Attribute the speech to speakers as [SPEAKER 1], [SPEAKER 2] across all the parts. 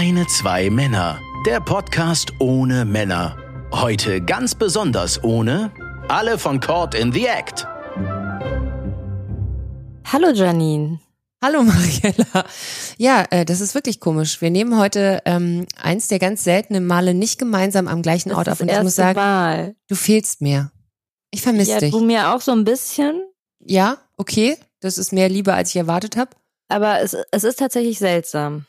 [SPEAKER 1] Keine zwei Männer. Der Podcast ohne Männer. Heute ganz besonders ohne alle von Caught in the Act.
[SPEAKER 2] Hallo Janine.
[SPEAKER 3] Hallo Mariella. Ja, äh, das ist wirklich komisch. Wir nehmen heute ähm, eins der ganz seltenen Male nicht gemeinsam am gleichen Ort auf. Und ich muss sagen,
[SPEAKER 2] Mal.
[SPEAKER 3] du fehlst mir. Ich vermisse
[SPEAKER 2] Ja,
[SPEAKER 3] dich.
[SPEAKER 2] du mir auch so ein bisschen,
[SPEAKER 3] Ja, okay. Das ist mehr Liebe, als ich erwartet habe.
[SPEAKER 2] aber es, es ist tatsächlich seltsam.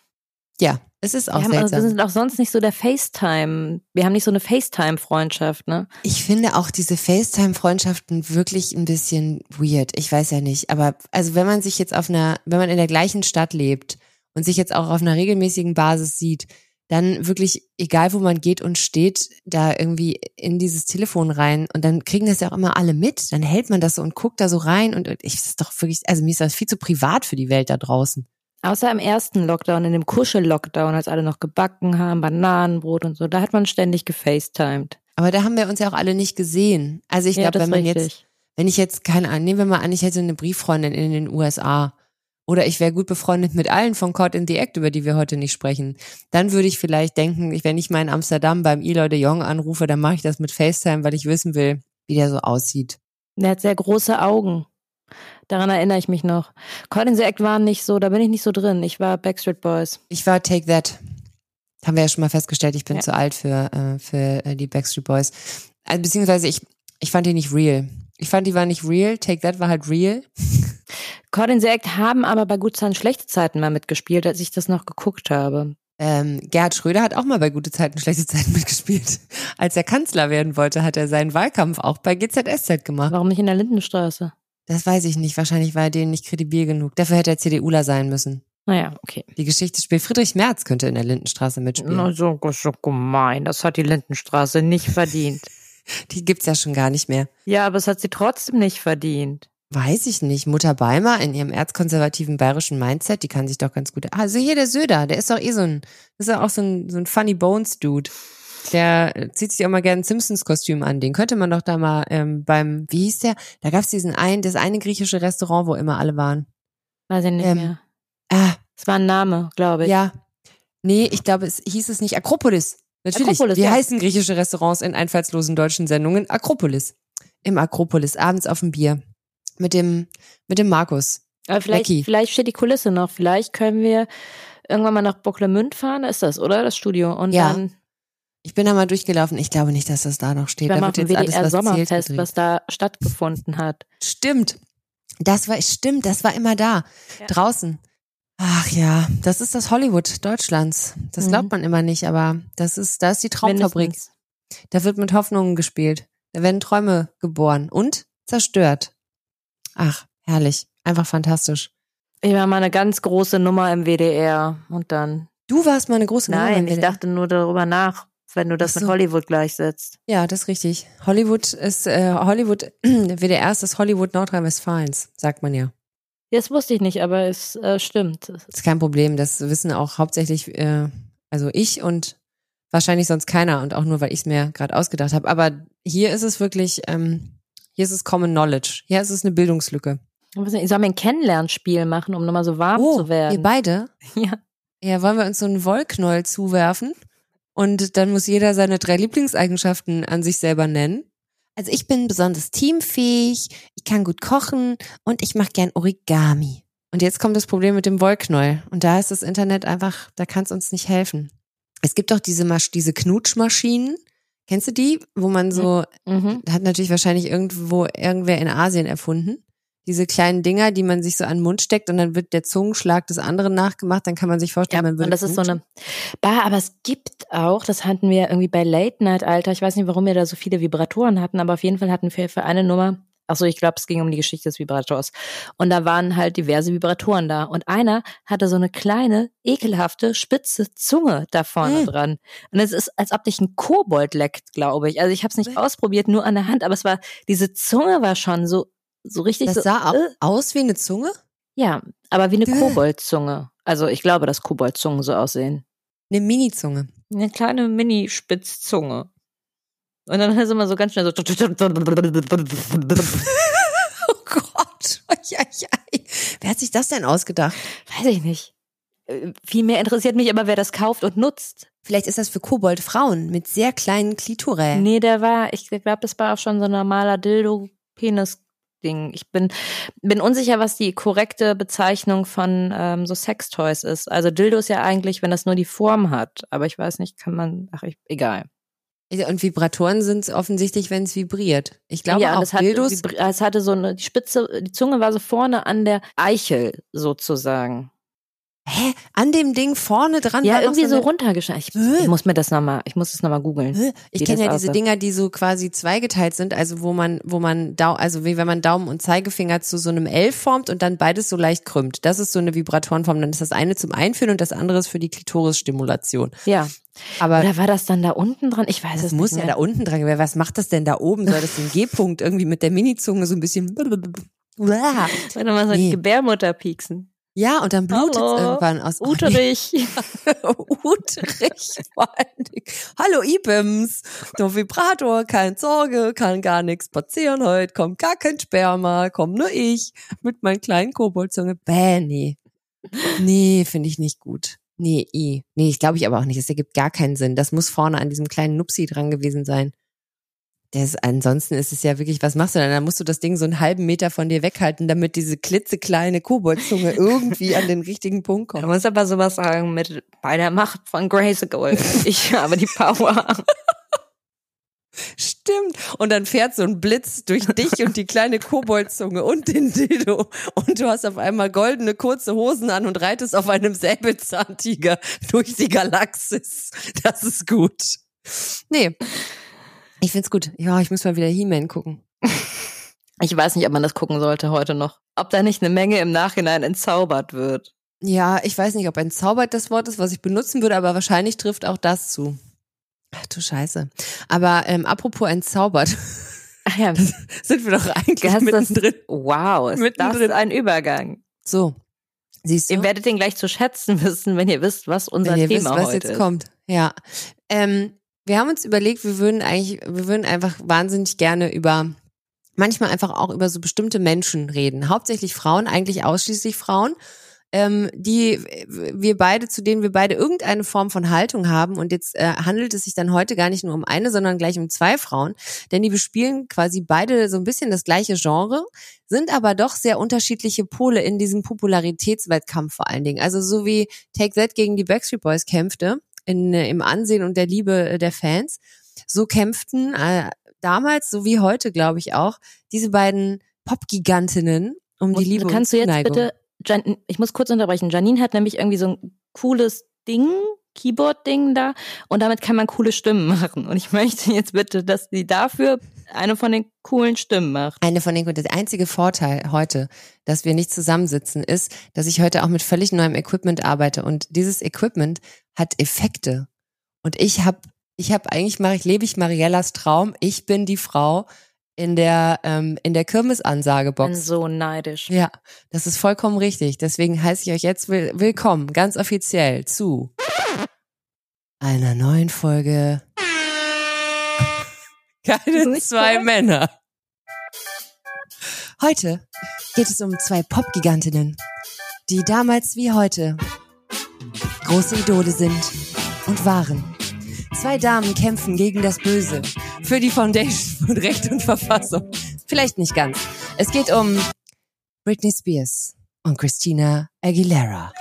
[SPEAKER 3] Ja, es ist auch
[SPEAKER 2] wir, haben, also, wir
[SPEAKER 3] seltsam.
[SPEAKER 2] sind auch sonst nicht so der FaceTime. Wir haben nicht so eine FaceTime-Freundschaft, ne?
[SPEAKER 3] Ich finde auch diese FaceTime-Freundschaften wirklich ein bisschen weird. Ich weiß ja nicht. Aber also wenn man sich jetzt auf einer, wenn man in der gleichen Stadt lebt und sich jetzt auch auf einer regelmäßigen Basis sieht, dann wirklich, egal wo man geht und steht, da irgendwie in dieses Telefon rein und dann kriegen das ja auch immer alle mit. Dann hält man das so und guckt da so rein und ich das ist doch wirklich, also mir ist das viel zu privat für die Welt da draußen.
[SPEAKER 2] Außer im ersten Lockdown, in dem Kuschel-Lockdown, als alle noch gebacken haben, Bananenbrot und so, da hat man ständig gefacetimed.
[SPEAKER 3] Aber da haben wir uns ja auch alle nicht gesehen. Also ich glaube,
[SPEAKER 2] das
[SPEAKER 3] wenn man
[SPEAKER 2] ist
[SPEAKER 3] jetzt
[SPEAKER 2] richtig.
[SPEAKER 3] Wenn ich jetzt, keine Ahnung, nehmen wir mal an, ich hätte eine Brieffreundin in den USA oder ich wäre gut befreundet mit allen von Caught in the Act, über die wir heute nicht sprechen, dann würde ich vielleicht denken, wenn ich mal in Amsterdam beim Eloy de Jong anrufe, dann mache ich das mit FaceTime, weil ich wissen will, wie der so aussieht.
[SPEAKER 2] Der hat sehr große Augen. Daran erinnere ich mich noch. Colin the Act waren nicht so, da bin ich nicht so drin. Ich war Backstreet Boys.
[SPEAKER 3] Ich war Take That. Haben wir ja schon mal festgestellt, ich bin
[SPEAKER 2] Ja.
[SPEAKER 3] zu alt für, äh, für äh, die Backstreet Boys. Also, beziehungsweise ich, ich fand die nicht real. Ich fand, die war nicht real. Take That war halt real.
[SPEAKER 2] Colin the Act haben aber bei Gut Zeiten schlechte Zeiten mal mitgespielt, als ich das noch geguckt habe.
[SPEAKER 3] Ähm, Gerhard Schröder hat auch mal bei gute Zeiten, schlechte Zeiten mitgespielt. Als er Kanzler werden wollte, hat er seinen Wahlkampf auch bei GZSZ gemacht.
[SPEAKER 2] Warum nicht in der Lindenstraße?
[SPEAKER 3] Das weiß ich nicht. Wahrscheinlich war er denen nicht kredibil genug. Dafür hätte er CDUler sein müssen.
[SPEAKER 2] Naja, okay.
[SPEAKER 3] Die Geschichte spielt. Friedrich Merz könnte in der Lindenstraße mitspielen.
[SPEAKER 2] Na, so, so gemein. Das hat die Lindenstraße nicht verdient.
[SPEAKER 3] Die gibt's ja schon gar nicht mehr.
[SPEAKER 2] ja, aber es hat sie trotzdem nicht verdient.
[SPEAKER 3] Weiß ich nicht. Mutter Beimer in ihrem erzkonservativen bayerischen Mindset, die kann sich doch ganz gut. Ah, Also hier der Söder, der ist doch eh so ein, ist ja auch so ein, so ein Funny Bones Dude. Der äh, zieht sich auch mal gerne ein Simpsons-Kostüm an. Den könnte man doch da mal ähm, beim, wie hieß der? Da gab's diesen einen, das eine griechische Restaurant, wo immer alle waren.
[SPEAKER 2] Weiß ich nicht
[SPEAKER 3] Ähm,
[SPEAKER 2] mehr.
[SPEAKER 3] Ah,
[SPEAKER 2] Es war ein Name, glaube ich.
[SPEAKER 3] ja. Nee, ich glaube, es hieß es nicht Akropolis. Natürlich.
[SPEAKER 2] Akropolis,
[SPEAKER 3] Wie
[SPEAKER 2] ja.
[SPEAKER 3] heißen griechische Restaurants in einfallslosen deutschen Sendungen? Akropolis. Im Akropolis, abends auf dem Bier. Mit dem, mit dem Markus.
[SPEAKER 2] Aber vielleicht, vielleicht steht die Kulisse noch. Vielleicht können wir irgendwann mal nach Bocklemünd fahren. Ist das, oder? Das Studio. Und
[SPEAKER 3] Ja.
[SPEAKER 2] dann
[SPEAKER 3] Ich bin da mal durchgelaufen. Ich glaube nicht, dass das da noch steht.
[SPEAKER 2] beim
[SPEAKER 3] Da
[SPEAKER 2] auf
[SPEAKER 3] wird
[SPEAKER 2] dem
[SPEAKER 3] alles,
[SPEAKER 2] WDR
[SPEAKER 3] was zählt,
[SPEAKER 2] Sommerfest,
[SPEAKER 3] gedreht.
[SPEAKER 2] was da stattgefunden hat.
[SPEAKER 3] Stimmt. Das war, stimmt, das war immer da.
[SPEAKER 2] Ja.
[SPEAKER 3] Draußen. Ach ja, das ist das Hollywood Deutschlands. Das
[SPEAKER 2] Mhm.
[SPEAKER 3] glaubt man immer nicht, aber das ist, da ist die Traumfabrik.
[SPEAKER 2] Mindestens.
[SPEAKER 3] Da wird mit Hoffnungen gespielt. Da werden Träume geboren und zerstört. Ach, herrlich. Einfach fantastisch.
[SPEAKER 2] Ich war mal eine ganz große Nummer im WDR und dann.
[SPEAKER 3] Du warst mal eine große Nummer
[SPEAKER 2] Nein, ich dachte nur darüber nach, wenn du das
[SPEAKER 3] so.
[SPEAKER 2] mit Hollywood gleichsetzt.
[SPEAKER 3] Ja, das ist richtig. Hollywood ist, äh, Hollywood, WDR ist das Hollywood Nordrhein-Westfalens, sagt man ja.
[SPEAKER 2] Das wusste ich nicht, aber es äh, stimmt.
[SPEAKER 3] ist kein Problem. Das wissen auch hauptsächlich, äh, also ich und wahrscheinlich sonst keiner und auch nur, weil ich es mir gerade ausgedacht habe. Aber hier ist es wirklich, ähm, hier ist es Common Knowledge. Hier ist es eine Bildungslücke.
[SPEAKER 2] Ich soll mir ein Kennenlernspiel machen, um nochmal so warm zu
[SPEAKER 3] Oh, wir
[SPEAKER 2] werden.
[SPEAKER 3] beide?
[SPEAKER 2] Ja.
[SPEAKER 3] Ja, wollen wir uns so einen Wollknäuel zuwerfen? Und dann muss jeder seine drei Lieblingseigenschaften an sich selber nennen. Also ich bin besonders teamfähig, ich kann gut kochen und ich mache gern Origami. Und jetzt kommt das Problem mit dem Wollknäuel. Und da ist das Internet einfach, da kann es uns nicht helfen. Es gibt doch diese, Masch diese Knutschmaschinen. Kennst du die? Wo man so,
[SPEAKER 2] Mhm.
[SPEAKER 3] hat natürlich wahrscheinlich irgendwo irgendwer in Asien erfunden. Diese kleinen Dinger, die man sich so an den Mund steckt und dann wird der Zungenschlag des anderen nachgemacht, dann kann man sich
[SPEAKER 2] Ja,
[SPEAKER 3] vorstellen, man würde
[SPEAKER 2] und das ist so eine. Bah, aber es gibt auch, das hatten wir irgendwie bei Late Night Alter. Ich weiß nicht, warum wir da so viele Vibratoren hatten, aber auf jeden Fall hatten wir für eine Nummer. Achso, ich glaube, es ging um die Geschichte des Vibrators. Und da waren halt diverse Vibratoren da. Und einer hatte so eine kleine, ekelhafte, spitze Zunge da vorne
[SPEAKER 3] Mm.
[SPEAKER 2] dran. Und es ist, als ob dich ein Kobold leckt, glaube ich. Also ich habe es nicht ausprobiert, nur an der Hand, aber es war, diese Zunge war schon so, so richtig
[SPEAKER 3] Das
[SPEAKER 2] so.
[SPEAKER 3] sah
[SPEAKER 2] äh,
[SPEAKER 3] aus wie eine Zunge?
[SPEAKER 2] ja, aber wie eine. Koboldzunge. Also ich glaube, dass Koboldzungen so aussehen.
[SPEAKER 3] Eine Mini-Zunge.
[SPEAKER 2] Eine kleine Mini-Spitzzunge. Und dann ist immer so ganz schnell so.
[SPEAKER 3] Oh Gott. Wer hat sich das denn ausgedacht?
[SPEAKER 2] Weiß ich nicht. Äh, Viel mehr interessiert mich aber, wer das kauft und nutzt.
[SPEAKER 3] Vielleicht ist das für Kobold-Frauen mit sehr kleinen Klitoräen.
[SPEAKER 2] Nee, der war, ich glaube, das war auch schon so ein normaler Dildo-Penis-Ding. Ich bin, bin unsicher, was die korrekte Bezeichnung von ähm, so Sextoys ist. Also Dildo ist ja eigentlich, wenn das nur die Form hat. Aber ich weiß nicht, kann man, ach, ich, egal.
[SPEAKER 3] Und Vibratoren sind es offensichtlich, wenn es vibriert. Ich glaube
[SPEAKER 2] ja,
[SPEAKER 3] auch
[SPEAKER 2] es hatte,
[SPEAKER 3] Dildos.
[SPEAKER 2] es hatte so eine, die Spitze, die Zunge war so vorne an der Eichel sozusagen.
[SPEAKER 3] Hä? An dem Ding vorne dran
[SPEAKER 2] Ja, irgendwie so
[SPEAKER 3] eine-
[SPEAKER 2] runtergeschnitten. Ich, ich muss mir das nochmal, ich muss das nochmal googeln.
[SPEAKER 3] Ich kenne ja diese
[SPEAKER 2] aussah.
[SPEAKER 3] Dinger, die so quasi zweigeteilt sind, also wo man, wo man Dau also wie wenn man Daumen und Zeigefinger zu so einem L formt und dann beides so leicht krümmt. Das ist so eine Vibratorenform. Dann ist das eine zum Einführen und das andere ist für die Klitorisstimulation.
[SPEAKER 2] Ja.
[SPEAKER 3] Aber
[SPEAKER 2] Oder war das dann da unten dran? Ich weiß
[SPEAKER 3] das
[SPEAKER 2] es
[SPEAKER 3] muss
[SPEAKER 2] nicht
[SPEAKER 3] ja
[SPEAKER 2] mehr.
[SPEAKER 3] da unten dran. Was macht das denn da oben? Soll das den G-Punkt irgendwie mit der Minizunge so ein bisschen.
[SPEAKER 2] Warte mal, so
[SPEAKER 3] Nee.
[SPEAKER 2] die Gebärmutter pieksen.
[SPEAKER 3] Ja, und dann blutet es irgendwann aus.
[SPEAKER 2] Uterich.
[SPEAKER 3] Uterich vor allen Dingen. Hallo Ibims, der Vibrator, keine Sorge, kann gar nichts passieren heute, kommt gar kein Sperma, komm nur ich mit meinen kleinen Koboldzunge. Bäh, nee. Nee, finde ich nicht gut. Nee, i. Nee, ich glaube ich aber auch nicht. Es ergibt gar keinen Sinn. Das muss vorne an diesem kleinen Nupsi dran gewesen sein. Das, ansonsten ist es ja wirklich, was machst du dann? Da musst du das Ding so einen halben Meter von dir weghalten, damit diese klitzekleine Koboldzunge irgendwie an den richtigen Punkt
[SPEAKER 2] Man
[SPEAKER 3] kommt.
[SPEAKER 2] muss aber sowas sagen mit bei der Macht von Grayskull. Ich habe die Power.
[SPEAKER 3] Stimmt. Und dann fährt so ein Blitz durch dich und die kleine Koboldzunge und den Dildo. Und du hast auf einmal goldene kurze Hosen an und reitest auf einem Säbelzahntiger durch die Galaxis. Das ist gut. Nee. Ich find's gut. Ja, ich muss mal wieder He-Man gucken.
[SPEAKER 2] Ich weiß nicht, ob man das gucken sollte heute noch. Ob da nicht eine Menge im Nachhinein entzaubert wird.
[SPEAKER 3] Ja, ich weiß nicht, ob entzaubert das Wort ist, was ich benutzen würde, aber wahrscheinlich trifft auch das zu. Ach du Scheiße. Aber ähm, apropos entzaubert,
[SPEAKER 2] Ach ja,
[SPEAKER 3] sind wir doch eigentlich
[SPEAKER 2] Hast das-
[SPEAKER 3] mittendrin.
[SPEAKER 2] wow, ist
[SPEAKER 3] Mittendrin.
[SPEAKER 2] das ein Übergang.
[SPEAKER 3] So. Siehst du?
[SPEAKER 2] Ihr werdet den gleich zu schätzen wissen, wenn ihr wisst, was unser
[SPEAKER 3] wenn ihr
[SPEAKER 2] Thema
[SPEAKER 3] wisst, was
[SPEAKER 2] heute
[SPEAKER 3] jetzt
[SPEAKER 2] ist.
[SPEAKER 3] kommt. Ja. Ähm, wir haben uns überlegt, wir würden eigentlich, wir würden einfach wahnsinnig gerne über, manchmal einfach auch über so bestimmte Menschen reden. Hauptsächlich Frauen, eigentlich ausschließlich Frauen, ähm, die wir beide, zu denen wir beide irgendeine Form von Haltung haben. Und jetzt äh, handelt es sich dann heute gar nicht nur um eine, sondern gleich um zwei Frauen. Denn die bespielen quasi beide so ein bisschen das gleiche Genre, sind aber doch sehr unterschiedliche Pole in diesem Popularitätswettkampf vor allen Dingen. Also so wie Take That gegen die Backstreet Boys kämpfte, in, äh, im Ansehen und der Liebe äh, der Fans, so kämpften äh, damals, so wie heute, glaube ich auch, diese beiden Popgigantinnen um die
[SPEAKER 2] Muss-
[SPEAKER 3] Liebe
[SPEAKER 2] Kannst
[SPEAKER 3] und
[SPEAKER 2] du jetzt bitte, Jan, ich muss kurz unterbrechen. Janine hat nämlich irgendwie so ein cooles Ding, Keyboard-Ding da und damit kann man coole Stimmen machen. Und ich möchte jetzt bitte, dass sie dafür eine von den coolen Stimmen macht.
[SPEAKER 3] Eine von den. Der einzige Vorteil heute, dass wir nicht zusammensitzen, ist, dass ich heute auch mit völlig neuem Equipment arbeite und dieses Equipment hat Effekte. Und ich habe, ich habe eigentlich mache ich lebe ich Mariellas Traum. Ich bin die Frau in der ähm, in der
[SPEAKER 2] bin
[SPEAKER 3] Kirmesansagebox.
[SPEAKER 2] so neidisch.
[SPEAKER 3] Ja, das ist vollkommen richtig. Deswegen heiße ich euch jetzt will willkommen, ganz offiziell zu einer neuen Folge. Keine zwei
[SPEAKER 2] toll?
[SPEAKER 3] Männer. Heute geht es um zwei Popgigantinnen, die damals wie heute große Idole sind und waren. Zwei Damen kämpfen gegen das Böse für die Foundation von Recht und Verfassung. Vielleicht nicht ganz. Es geht um Britney Spears und Christina Aguilera.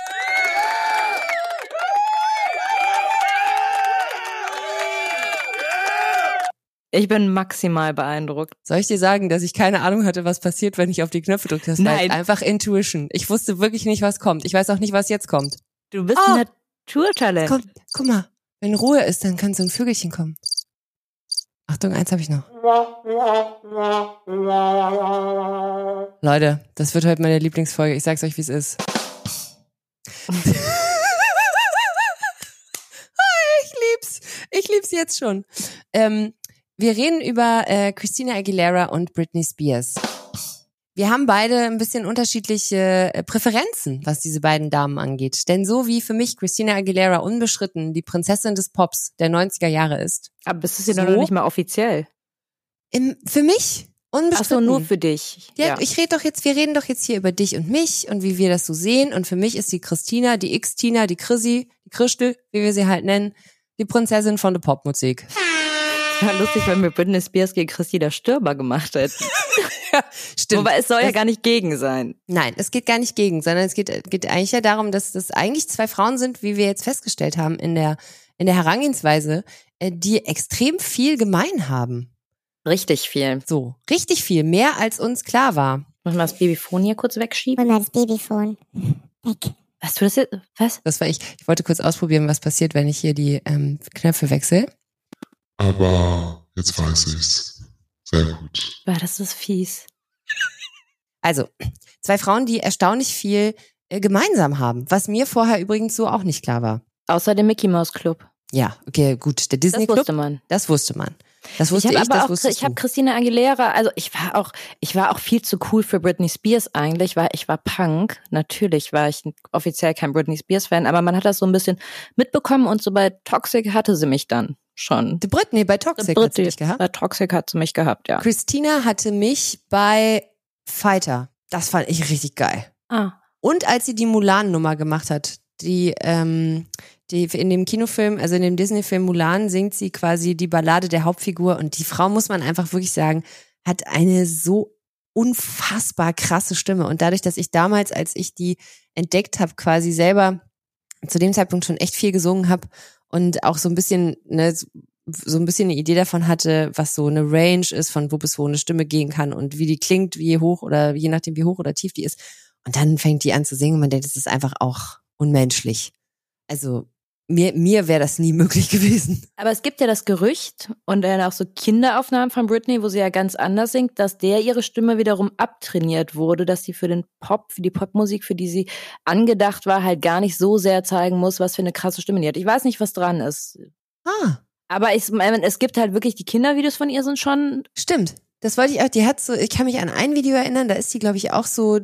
[SPEAKER 2] Ich bin maximal beeindruckt.
[SPEAKER 3] Soll ich dir sagen, dass ich keine Ahnung hatte, was passiert, wenn ich auf die Knöpfe drücke? Das war
[SPEAKER 2] Nein.
[SPEAKER 3] einfach Intuition. Ich wusste wirklich nicht, was kommt. Ich weiß auch nicht, was jetzt kommt.
[SPEAKER 2] Du bist
[SPEAKER 3] Oh.
[SPEAKER 2] ein Naturtalent.
[SPEAKER 3] Komm, guck mal. Wenn Ruhe ist, dann kann so ein Vögelchen kommen. Achtung, eins habe ich noch. Leute, das wird heute meine Lieblingsfolge. Ich sag's euch, wie es ist. ich lieb's. Ich lieb's jetzt schon. Ähm, wir reden über äh, Christina Aguilera und Britney Spears. Wir haben beide ein bisschen unterschiedliche äh, Präferenzen, was diese beiden Damen angeht. Denn so wie für mich Christina Aguilera unbeschritten die Prinzessin des Pops der 90er Jahre ist,
[SPEAKER 2] Aber das ist ja
[SPEAKER 3] So?
[SPEAKER 2] noch nicht mal offiziell.
[SPEAKER 3] im, für mich Unbestritten.
[SPEAKER 2] Ach so, nur für dich.
[SPEAKER 3] Ja,
[SPEAKER 2] Ja.
[SPEAKER 3] ich rede doch jetzt, wir reden doch jetzt hier über dich und mich und wie wir das so sehen. Und für mich ist die Christina, die X-Tina, die Chrissy, die Christel, wie wir sie halt nennen, die Prinzessin von der Popmusik.
[SPEAKER 2] Ja, lustig, wenn wir Britney Spears gegen Christina Stürmer gemacht hätten.
[SPEAKER 3] Stimmt.
[SPEAKER 2] Wobei es soll ja
[SPEAKER 3] Das-
[SPEAKER 2] gar nicht gegen sein.
[SPEAKER 3] Nein, es geht gar nicht gegen, sondern es geht, geht eigentlich ja darum, dass das eigentlich zwei Frauen sind, wie wir jetzt festgestellt haben in der, in der Herangehensweise, äh, die extrem viel gemein haben.
[SPEAKER 2] Richtig viel.
[SPEAKER 3] So, richtig viel, mehr als uns klar war.
[SPEAKER 2] Muss mal das Babyphone hier kurz wegschieben?
[SPEAKER 4] Und mal das Babyphone. Weg.
[SPEAKER 2] Was du das jetzt? Was?
[SPEAKER 3] Das war ich. Ich wollte kurz ausprobieren, was passiert, wenn ich hier die ähm, Knöpfe wechsle.
[SPEAKER 5] Aber jetzt weiß ich's. Sehr gut.
[SPEAKER 2] War das ist fies.
[SPEAKER 3] Also, zwei Frauen, die erstaunlich viel äh, gemeinsam haben, was mir vorher übrigens so auch nicht klar war.
[SPEAKER 2] Außer dem Mickey Mouse Club.
[SPEAKER 3] Ja, okay, gut. Der
[SPEAKER 2] Das
[SPEAKER 3] Disney Club,
[SPEAKER 2] wusste man.
[SPEAKER 3] das wusste man. Das wusste
[SPEAKER 2] ich
[SPEAKER 3] ich,
[SPEAKER 2] habe aber
[SPEAKER 3] das
[SPEAKER 2] auch, ich habe. Christina Aguilera, also ich war auch, ich war auch viel zu cool für Britney Spears eigentlich, weil ich war Punk. Natürlich war ich offiziell kein Britney Spears Fan, aber man hat das so ein bisschen mitbekommen und so bei Toxic hatte sie mich dann schon.
[SPEAKER 3] Die Britney bei Toxic hat sie dich gehabt.
[SPEAKER 2] bei Toxic hat sie mich gehabt, ja.
[SPEAKER 3] Christina hatte mich bei Fighter. Das fand ich richtig geil.
[SPEAKER 2] Ah,
[SPEAKER 3] Und als sie die Mulan-Nummer gemacht hat, die, ähm, die in dem Kinofilm, also in dem Disney-Film Mulan, singt sie quasi die Ballade der Hauptfigur und die Frau, muss man einfach wirklich sagen, hat eine so unfassbar krasse Stimme. Und dadurch, dass ich damals, als ich die entdeckt habe, quasi selber zu dem Zeitpunkt schon echt viel gesungen habe und auch so ein bisschen, ne, so ein bisschen eine Idee davon hatte, was so eine Range ist, von wo bis wo eine Stimme gehen kann und wie die klingt, wie hoch oder je nachdem, wie hoch oder tief die ist. Und dann fängt die an zu singen und man denkt, das ist einfach auch unmenschlich. Also mir, mir wäre das nie möglich gewesen.
[SPEAKER 2] aber es gibt ja das Gerücht und dann auch so Kinderaufnahmen von Britney, wo sie ja ganz anders singt, dass der ihre Stimme wiederum abtrainiert wurde, dass sie für den Pop, für die Popmusik, für die sie angedacht war, halt gar nicht so sehr zeigen muss, was für eine krasse Stimme die hat. Ich weiß nicht, was dran ist.
[SPEAKER 3] Ah,
[SPEAKER 2] Aber ich meine, es gibt halt wirklich die Kindervideos von ihr sind schon
[SPEAKER 3] stimmt. Das wollte ich auch. Die hat so, ich kann mich an ein Video erinnern, da ist sie, glaube ich, auch so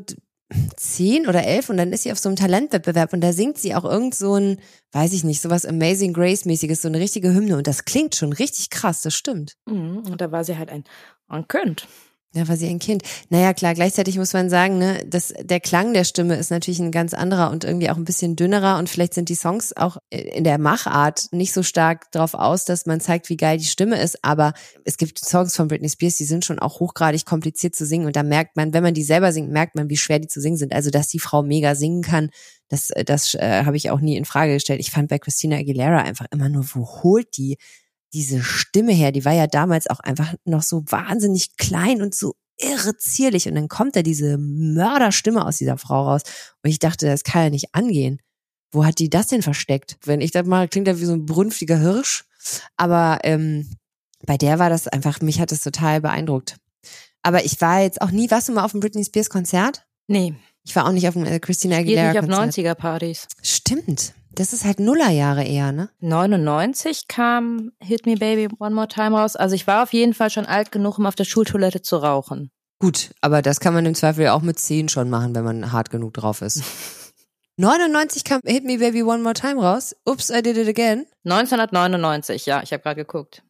[SPEAKER 3] zehn oder elf und dann ist sie auf so einem Talentwettbewerb und da singt sie auch irgend so ein, weiß ich nicht, sowas Amazing Grace mäßiges, so eine richtige Hymne und das klingt schon richtig krass, das stimmt.
[SPEAKER 2] Mhm, und da war sie halt ein ein Kind.
[SPEAKER 3] Da war sie ein Kind. Naja, klar, gleichzeitig muss man sagen, ne, dass der Klang der Stimme ist natürlich ein ganz anderer und irgendwie auch ein bisschen dünnerer und vielleicht sind die Songs auch in der Machart nicht so stark drauf aus, dass man zeigt, wie geil die Stimme ist, aber es gibt Songs von Britney Spears, die sind schon auch hochgradig kompliziert zu singen und da merkt man, wenn man die selber singt, merkt man, wie schwer die zu singen sind. Also, dass die Frau mega singen kann, das, das äh, habe ich auch nie in Frage gestellt. Ich fand bei Christina Aguilera einfach immer nur, wo holt die diese Stimme her? Die war ja damals auch einfach noch so wahnsinnig klein und so irre zierlich und dann kommt da diese Mörderstimme aus dieser Frau raus und ich dachte, das kann ja nicht angehen. Wo hat die das denn versteckt? Wenn ich das mal, klingt das wie so ein brünftiger Hirsch, aber ähm, bei der war das einfach, mich hat das total beeindruckt. Aber ich war jetzt auch nie, warst du mal auf dem Britney Spears Konzert?
[SPEAKER 2] Nee,
[SPEAKER 3] Ich war auch nicht auf dem äh, Christina
[SPEAKER 2] geht
[SPEAKER 3] Aguilera
[SPEAKER 2] nicht auf
[SPEAKER 3] Konzert.
[SPEAKER 2] 90er Partys.
[SPEAKER 3] Stimmt. Das ist halt Nullerjahre eher, ne?
[SPEAKER 2] 99 kam Hit Me Baby One More Time raus. Also ich war auf jeden Fall schon alt genug, um auf der Schultoilette zu rauchen.
[SPEAKER 3] Gut, aber das kann man im Zweifel ja auch mit 10 schon machen, wenn man hart genug drauf ist. 99 kam Hit Me Baby One More Time raus. Ups, I did it again.
[SPEAKER 2] 1999, ja, ich habe gerade geguckt.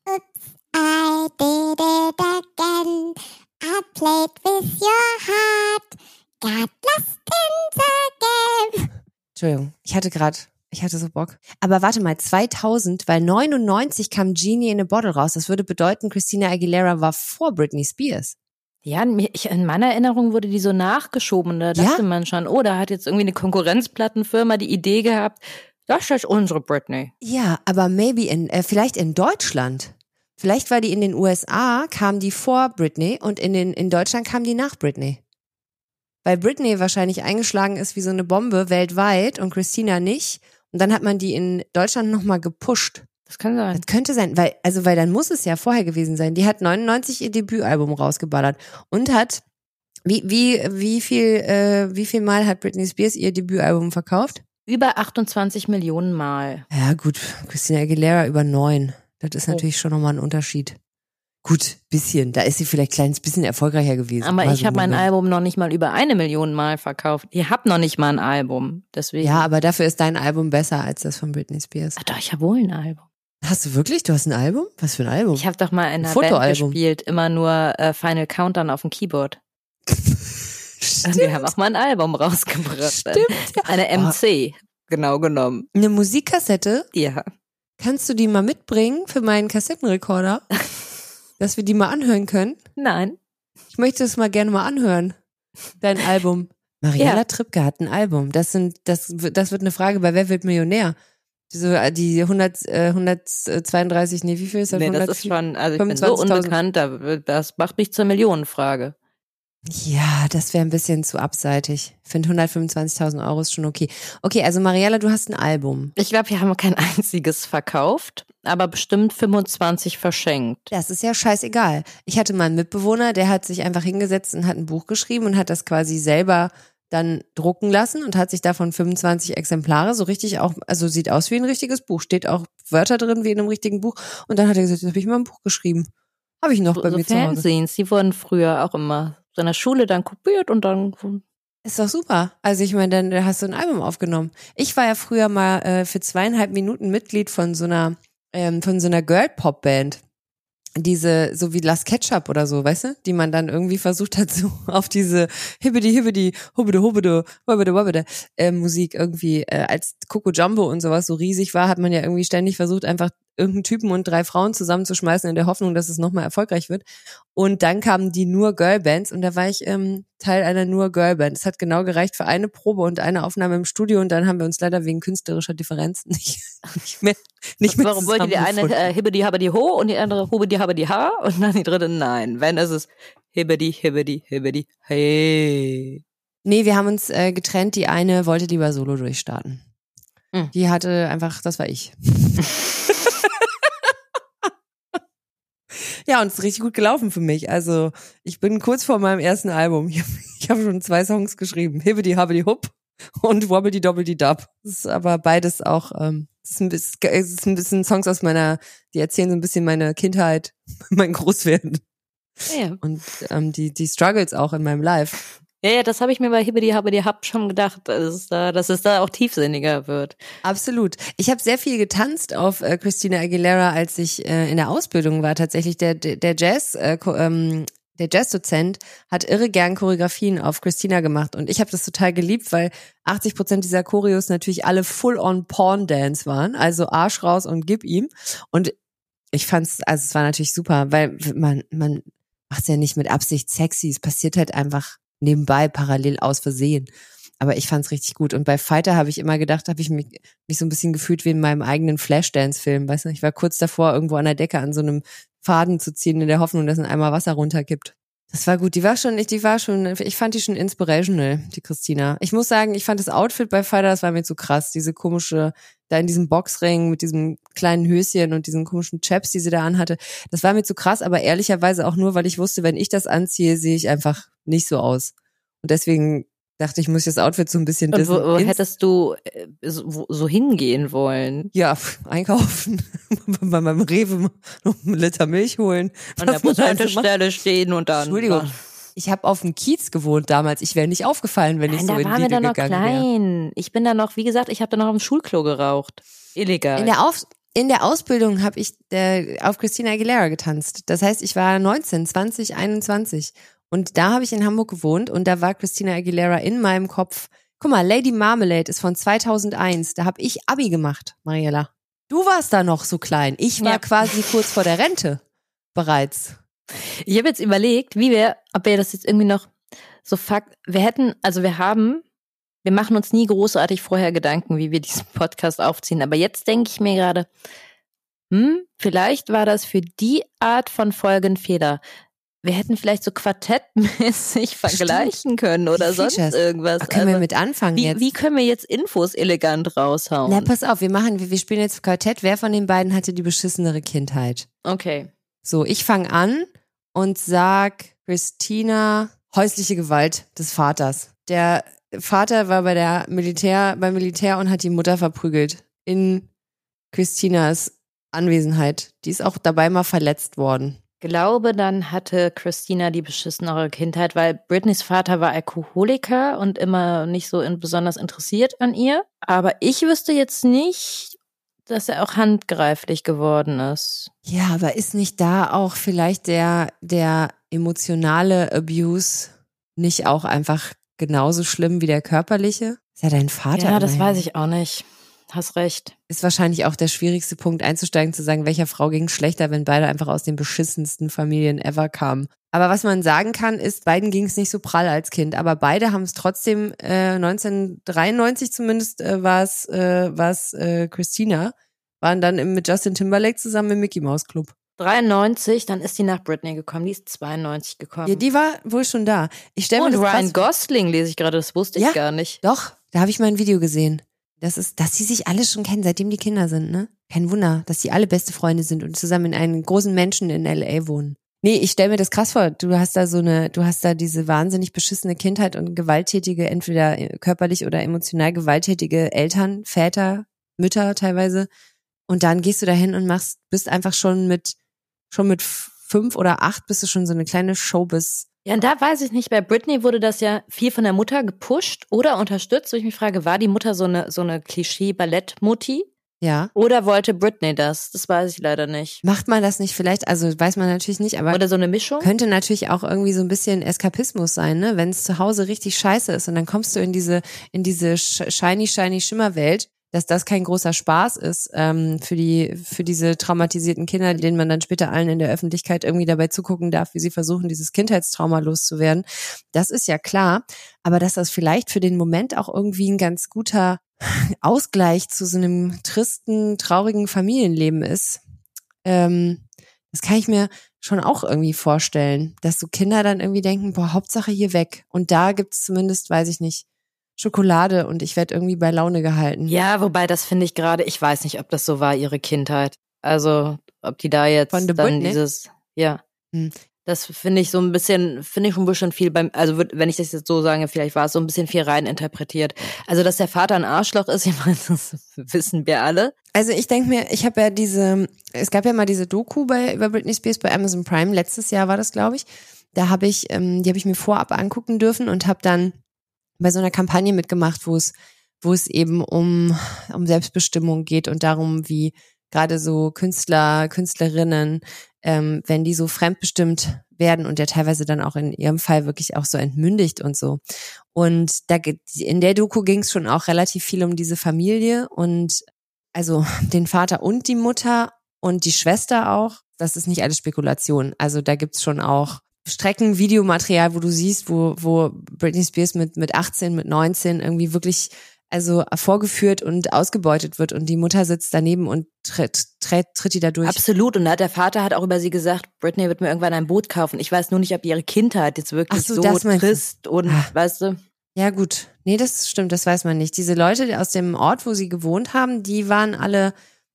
[SPEAKER 4] I did it again. I played with your heart. Got lost in the game.
[SPEAKER 3] Entschuldigung, ich hatte gerade, ich hatte so Bock. Aber warte mal, 2000, weil 99 kam Genie in a Bottle raus. Das würde bedeuten, Christina Aguilera war vor Britney Spears.
[SPEAKER 2] Ja, in meiner Erinnerung wurde die so nachgeschoben. Da
[SPEAKER 3] Ja?
[SPEAKER 2] dachte man schon, oh, da hat jetzt irgendwie eine Konkurrenzplattenfirma die Idee gehabt, das ist unsere Britney.
[SPEAKER 3] Ja, aber maybe in, äh, vielleicht in Deutschland. Vielleicht war die in den USA, kam die vor Britney und in, den, in Deutschland kam die nach Britney. Weil Britney wahrscheinlich eingeschlagen ist wie so eine Bombe weltweit und Christina nicht. Und dann hat man die in Deutschland nochmal gepusht.
[SPEAKER 2] Das kann sein.
[SPEAKER 3] Das könnte sein, weil, also, weil dann muss es ja vorher gewesen sein. Die hat 99 ihr Debütalbum rausgeballert und hat, wie, wie, wie viel, äh, wie viel Mal hat Britney Spears ihr Debütalbum verkauft?
[SPEAKER 2] Über 28 Millionen Mal.
[SPEAKER 3] Ja, gut, Christina Aguilera über neun. Das ist
[SPEAKER 2] Oh.
[SPEAKER 3] natürlich schon nochmal ein Unterschied. Gut, bisschen. Da ist sie vielleicht ein kleines bisschen erfolgreicher gewesen.
[SPEAKER 2] Aber ich
[SPEAKER 3] so
[SPEAKER 2] habe mein
[SPEAKER 3] Moment.
[SPEAKER 2] Album noch nicht mal über eine Million Mal verkauft. Ihr habt noch nicht mal ein Album. Deswegen.
[SPEAKER 3] Ja, aber dafür ist dein Album besser als das von Britney Spears.
[SPEAKER 2] Ach doch, ich habe wohl ein Album.
[SPEAKER 3] Hast du wirklich? Du hast ein Album? Was für ein Album?
[SPEAKER 2] Ich habe doch mal in
[SPEAKER 3] Ein
[SPEAKER 2] einer Band
[SPEAKER 3] Fotoalbum.
[SPEAKER 2] gespielt, immer nur äh, Final Countdown auf dem Keyboard. Und wir haben auch mal ein Album rausgebracht.
[SPEAKER 3] Stimmt, ja.
[SPEAKER 2] Eine MC, genau genommen.
[SPEAKER 3] Eine Musikkassette?
[SPEAKER 2] Ja.
[SPEAKER 3] Kannst du die mal mitbringen für meinen Kassettenrekorder? dass wir die mal anhören können?
[SPEAKER 2] Nein.
[SPEAKER 3] Ich möchte es mal gerne mal anhören. Dein Album. Mariella
[SPEAKER 2] Ja.
[SPEAKER 3] Trippke hat ein Album. Das sind, das, wird- das wird eine Frage bei Wer wird Millionär? Diese, die 100, äh, 132, nee, wie viel ist das?
[SPEAKER 2] Nee, das
[SPEAKER 3] 100?
[SPEAKER 2] ist schon, also ich bin so
[SPEAKER 3] 25.000.
[SPEAKER 2] unbekannt, da- das macht mich zur Millionenfrage.
[SPEAKER 3] Ja, das wäre ein bisschen zu abseitig. Ich finde 125.000 Euro ist schon okay. Okay, also Mariella, du hast ein Album.
[SPEAKER 2] Ich glaube, wir haben kein einziges verkauft, aber bestimmt 25 verschenkt.
[SPEAKER 3] Das ist ja scheißegal. Ich hatte mal einen Mitbewohner, der hat sich einfach hingesetzt und hat ein Buch geschrieben und hat das quasi selber dann drucken lassen und hat sich davon 25 Exemplare so richtig auch, also sieht aus wie ein richtiges Buch, steht auch Wörter drin wie in einem richtigen Buch und dann hat er gesagt, jetzt habe ich mal ein Buch geschrieben. Habe ich noch
[SPEAKER 2] So,
[SPEAKER 3] bei
[SPEAKER 2] so
[SPEAKER 3] mir zu Hause.
[SPEAKER 2] Die wurden früher auch immer so in der Schule dann kopiert und dann
[SPEAKER 3] Ist doch super. Also ich meine, dann hast du ein Album aufgenommen. Ich war ja früher mal äh, für zweieinhalb Minuten Mitglied von so einer ähm, von so einer Girl-Pop-Band. Diese, so wie Las Ketchup oder so, weißt du? Die man dann irgendwie versucht hat, so auf diese hibbidi hibbidi, hubbede hubbede, wabbede wabbede äh, Musik irgendwie, äh, als Coco Jumbo und sowas so riesig war, hat man ja irgendwie ständig versucht, einfach irgendeinen Typen und drei Frauen zusammenzuschmeißen in der Hoffnung, dass es nochmal erfolgreich wird. Und dann kamen die nur Girlbands und da war ich ähm, Teil einer nur Girlband. Es hat genau gereicht für eine Probe und eine Aufnahme im Studio und dann haben wir uns leider wegen künstlerischer Differenzen nicht, nicht mehr nicht mehr
[SPEAKER 2] Warum wollte die eine äh, hibbedi habedi ho und die andere hubedi habedi ha und dann die dritte nein. Wenn ist es hibbedi hibbedi hibbedi hey.
[SPEAKER 3] Nee, wir haben uns äh, getrennt. Die eine wollte lieber solo durchstarten.
[SPEAKER 2] Hm.
[SPEAKER 3] Die hatte einfach, das war ich. ja, und es ist richtig gut gelaufen für mich. Also ich bin kurz vor meinem ersten Album. Ich habe ich hab schon zwei Songs geschrieben. Hibbidi Habbidi Hupp und Wobbidi Dobbidi Dub. Das ist aber beides auch, ähm, es ist, ein bisschen, es ist ein bisschen Songs aus meiner, die erzählen so ein bisschen meine Kindheit, mein Großwerden
[SPEAKER 2] Ja,
[SPEAKER 3] und ähm, die, die Struggles auch in meinem Life.
[SPEAKER 2] Ja, ja das habe ich mir bei hibbedi habedi hab schon gedacht, dass es da, dass es da auch tiefsinniger wird.
[SPEAKER 3] Absolut. Ich habe sehr viel getanzt auf äh, Christina Aguilera, als ich äh, in der Ausbildung war. Tatsächlich der der Jazz äh, ähm, der Jazzdozent hat irre gern Choreografien auf Christina gemacht und ich habe das total geliebt, weil 80 Prozent dieser Choreos natürlich alle full-on Porn-Dance waren, also Arsch raus und gib ihm. Und ich fand's, also es war natürlich super, weil man man macht's ja nicht mit Absicht sexy, es passiert halt einfach nebenbei parallel aus Versehen. Aber ich fand's richtig gut. Und bei Fighter habe ich immer gedacht, habe ich mich, mich so ein bisschen gefühlt wie in meinem eigenen Flashdance-Film. Weißt du, ich war kurz davor, irgendwo an der Decke an so einem Faden zu ziehen, in der Hoffnung, dass ein Eimer Wasser runterkippt. Das war gut. Die war schon, die war schon, ich fand die schon inspirational, die Christina. Ich muss sagen, ich fand das Outfit bei Fighter, das war mir zu krass. Diese komische, da in diesem Boxring mit diesem kleinen Höschen und diesen komischen Chaps, die sie da anhatte. Das war mir zu krass, aber ehrlicherweise auch nur, weil ich wusste, wenn ich das anziehe, sehe ich einfach nicht so aus. Und deswegen dachte ich, muss ich das Outfit so ein bisschen
[SPEAKER 2] Und wo,
[SPEAKER 3] dissen.
[SPEAKER 2] wo
[SPEAKER 3] Ins-
[SPEAKER 2] hättest du äh, so, wo- so hingehen wollen?
[SPEAKER 3] ja, einkaufen, bei meinem Rewe noch einen Liter Milch holen.
[SPEAKER 2] An der
[SPEAKER 3] halt so.
[SPEAKER 2] Bushaltestelle stehen und dann.
[SPEAKER 3] Entschuldigung. Ich habe auf dem Kiez gewohnt damals. Ich wäre nicht aufgefallen, wenn ich
[SPEAKER 2] Nein,
[SPEAKER 3] so
[SPEAKER 2] da
[SPEAKER 3] in
[SPEAKER 2] waren wir
[SPEAKER 3] Lidl
[SPEAKER 2] noch
[SPEAKER 3] gegangen wäre.
[SPEAKER 2] klein. Ich bin da noch, wie gesagt, ich habe da noch im Schulklo geraucht. Illegal.
[SPEAKER 3] In der, auf in der Ausbildung habe ich äh, auf Christina Aguilera getanzt. Das heißt, ich war 19, 20, 21. Und da habe ich in Hamburg gewohnt und da war Christina Aguilera in meinem Kopf. Guck mal, Lady Marmalade ist von 2001. Da habe ich Abi gemacht, Mariella. Du warst da noch so klein. Ich war
[SPEAKER 2] Ja.
[SPEAKER 3] quasi kurz vor der Rente bereits.
[SPEAKER 2] Ich habe jetzt überlegt, wie wir, ob wir das jetzt irgendwie noch so fakt, wir hätten, also wir haben, wir machen uns nie großartig vorher Gedanken, wie wir diesen Podcast aufziehen. Aber jetzt denke ich mir gerade, hm, vielleicht war das für die Art von Folgen Fehler. Wir hätten vielleicht so quartettmäßig vergleichen können oder sonst irgendwas.
[SPEAKER 3] Ach, können wir
[SPEAKER 2] Also,
[SPEAKER 3] mit anfangen
[SPEAKER 2] wie,
[SPEAKER 3] jetzt?
[SPEAKER 2] wie können wir jetzt Infos elegant raushauen?
[SPEAKER 3] Na, pass auf, wir machen, wir wir spielen jetzt Quartett. Wer von den beiden hatte die beschissenere Kindheit?
[SPEAKER 2] okay.
[SPEAKER 3] So, ich fange an und sag Christina häusliche Gewalt des Vaters. Der Vater war bei der Militär, beim Militär und hat die Mutter verprügelt in Christinas Anwesenheit. Die ist auch dabei mal verletzt worden.
[SPEAKER 2] Glaube, dann hatte Christina die beschissenere Kindheit, weil Britneys Vater war Alkoholiker und immer nicht so in, besonders interessiert an ihr. Aber ich wüsste jetzt nicht, dass er auch handgreiflich geworden ist.
[SPEAKER 3] Ja, aber ist nicht da auch vielleicht der, der emotionale Abuse nicht auch einfach genauso schlimm wie der körperliche? Ist ja dein Vater.
[SPEAKER 2] Ja, das weiß ich auch nicht. Hast recht.
[SPEAKER 3] Ist wahrscheinlich auch der schwierigste Punkt einzusteigen, zu sagen, welcher Frau ging schlechter, wenn beide einfach aus den beschissensten Familien ever kamen. Aber was man sagen kann, ist, beiden ging es nicht so prall als Kind, aber beide haben es trotzdem, äh, 1993 zumindest äh, war es äh, war's, äh, Christina, waren dann im, mit Justin Timberlake zusammen im Mickey Mouse Club.
[SPEAKER 2] 93, dann ist die nach Britney gekommen. Die ist 92 gekommen.
[SPEAKER 3] Ja, die war wohl schon da. Ich stelle mir
[SPEAKER 2] Und
[SPEAKER 3] das
[SPEAKER 2] Ryan
[SPEAKER 3] krass
[SPEAKER 2] Gosling lese ich gerade, das wusste ich
[SPEAKER 3] Ja.
[SPEAKER 2] gar nicht.
[SPEAKER 3] Doch, da habe ich mal ein Video gesehen. Das ist, dass sie sich alle schon kennen, seitdem die Kinder sind, ne? Kein Wunder, dass sie alle beste Freunde sind und zusammen in einem großen Menschen in LA wohnen. Nee, ich stell mir das krass vor. Du hast da so eine, du hast da diese wahnsinnig beschissene Kindheit und gewalttätige, entweder körperlich oder emotional gewalttätige Eltern, Väter, Mütter teilweise. Und dann gehst du dahin und machst, bist einfach schon mit, schon mit fünf oder acht bist du schon so eine kleine Showbiz.
[SPEAKER 2] Ja, und da weiß ich nicht, bei Britney wurde das ja viel von der Mutter gepusht oder unterstützt. Wo ich mich frage, war die Mutter so eine, so eine Klischee-Ballett-Mutti?
[SPEAKER 3] Ja.
[SPEAKER 2] Oder wollte Britney das? Das weiß ich leider nicht.
[SPEAKER 3] Macht man das nicht vielleicht? Also weiß man natürlich nicht, aber
[SPEAKER 2] Oder so eine Mischung?
[SPEAKER 3] könnte natürlich auch irgendwie so ein bisschen Eskapismus sein, ne? Wenn es zu Hause richtig scheiße ist und dann kommst du in diese in diese sh- shiny shiny Schimmerwelt, dass das kein großer Spaß ist ähm, für die für diese traumatisierten Kinder, denen man dann später allen in der Öffentlichkeit irgendwie dabei zugucken darf, wie sie versuchen, dieses Kindheitstrauma loszuwerden. Das ist ja klar, aber dass das vielleicht für den Moment auch irgendwie ein ganz guter Ausgleich zu so einem tristen, traurigen Familienleben ist. Ähm, das kann ich mir schon auch irgendwie vorstellen, dass so Kinder dann irgendwie denken, boah, Hauptsache hier weg. Und da gibt's zumindest, weiß ich nicht, Schokolade und ich werde irgendwie bei Laune gehalten.
[SPEAKER 2] Ja, wobei das finde ich gerade, ich weiß nicht, ob das so war, ihre Kindheit. Also, ob die da jetzt
[SPEAKER 3] Von
[SPEAKER 2] dann
[SPEAKER 3] Britney?
[SPEAKER 2] dieses, ja.
[SPEAKER 3] Hm.
[SPEAKER 2] Das finde ich so ein bisschen, finde ich schon ein bisschen viel beim, also wenn ich das jetzt so sage, vielleicht war es so ein bisschen viel rein interpretiert. Also, dass der Vater ein Arschloch ist, ich meine, das wissen wir alle.
[SPEAKER 3] Also ich denke mir, ich habe ja diese, es gab ja mal diese Doku bei über Britney Spears bei Amazon Prime, letztes Jahr war das, glaube ich. Da habe ich, ähm, die habe ich mir vorab angucken dürfen und habe dann bei so einer Kampagne mitgemacht, wo es, wo es eben um, um Selbstbestimmung geht und darum, wie gerade so Künstler, Künstlerinnen, ähm, wenn die so fremdbestimmt werden und ja teilweise dann auch in ihrem Fall wirklich auch so entmündigt und so. Und da in der Doku ging es schon auch relativ viel um diese Familie und also den Vater und die Mutter und die Schwester auch. Das ist nicht alles Spekulation. Also da gibt's schon auch Strecken, Videomaterial, wo du siehst, wo, wo Britney Spears mit, mit 18, mit 19 irgendwie wirklich also vorgeführt und ausgebeutet wird und die Mutter sitzt daneben und tritt, tritt, tritt die da durch.
[SPEAKER 2] Absolut. Und da hat der Vater hat auch über sie gesagt, Britney wird mir irgendwann ein Boot kaufen. Ich weiß nur nicht, ob ihre Kindheit jetzt wirklich
[SPEAKER 3] Ach so,
[SPEAKER 2] so, trist und,
[SPEAKER 3] Ah.
[SPEAKER 2] weißt du,
[SPEAKER 3] Ja, gut. Nee, das stimmt, das weiß man nicht. Diese Leute aus dem Ort, wo sie gewohnt haben, die waren alle,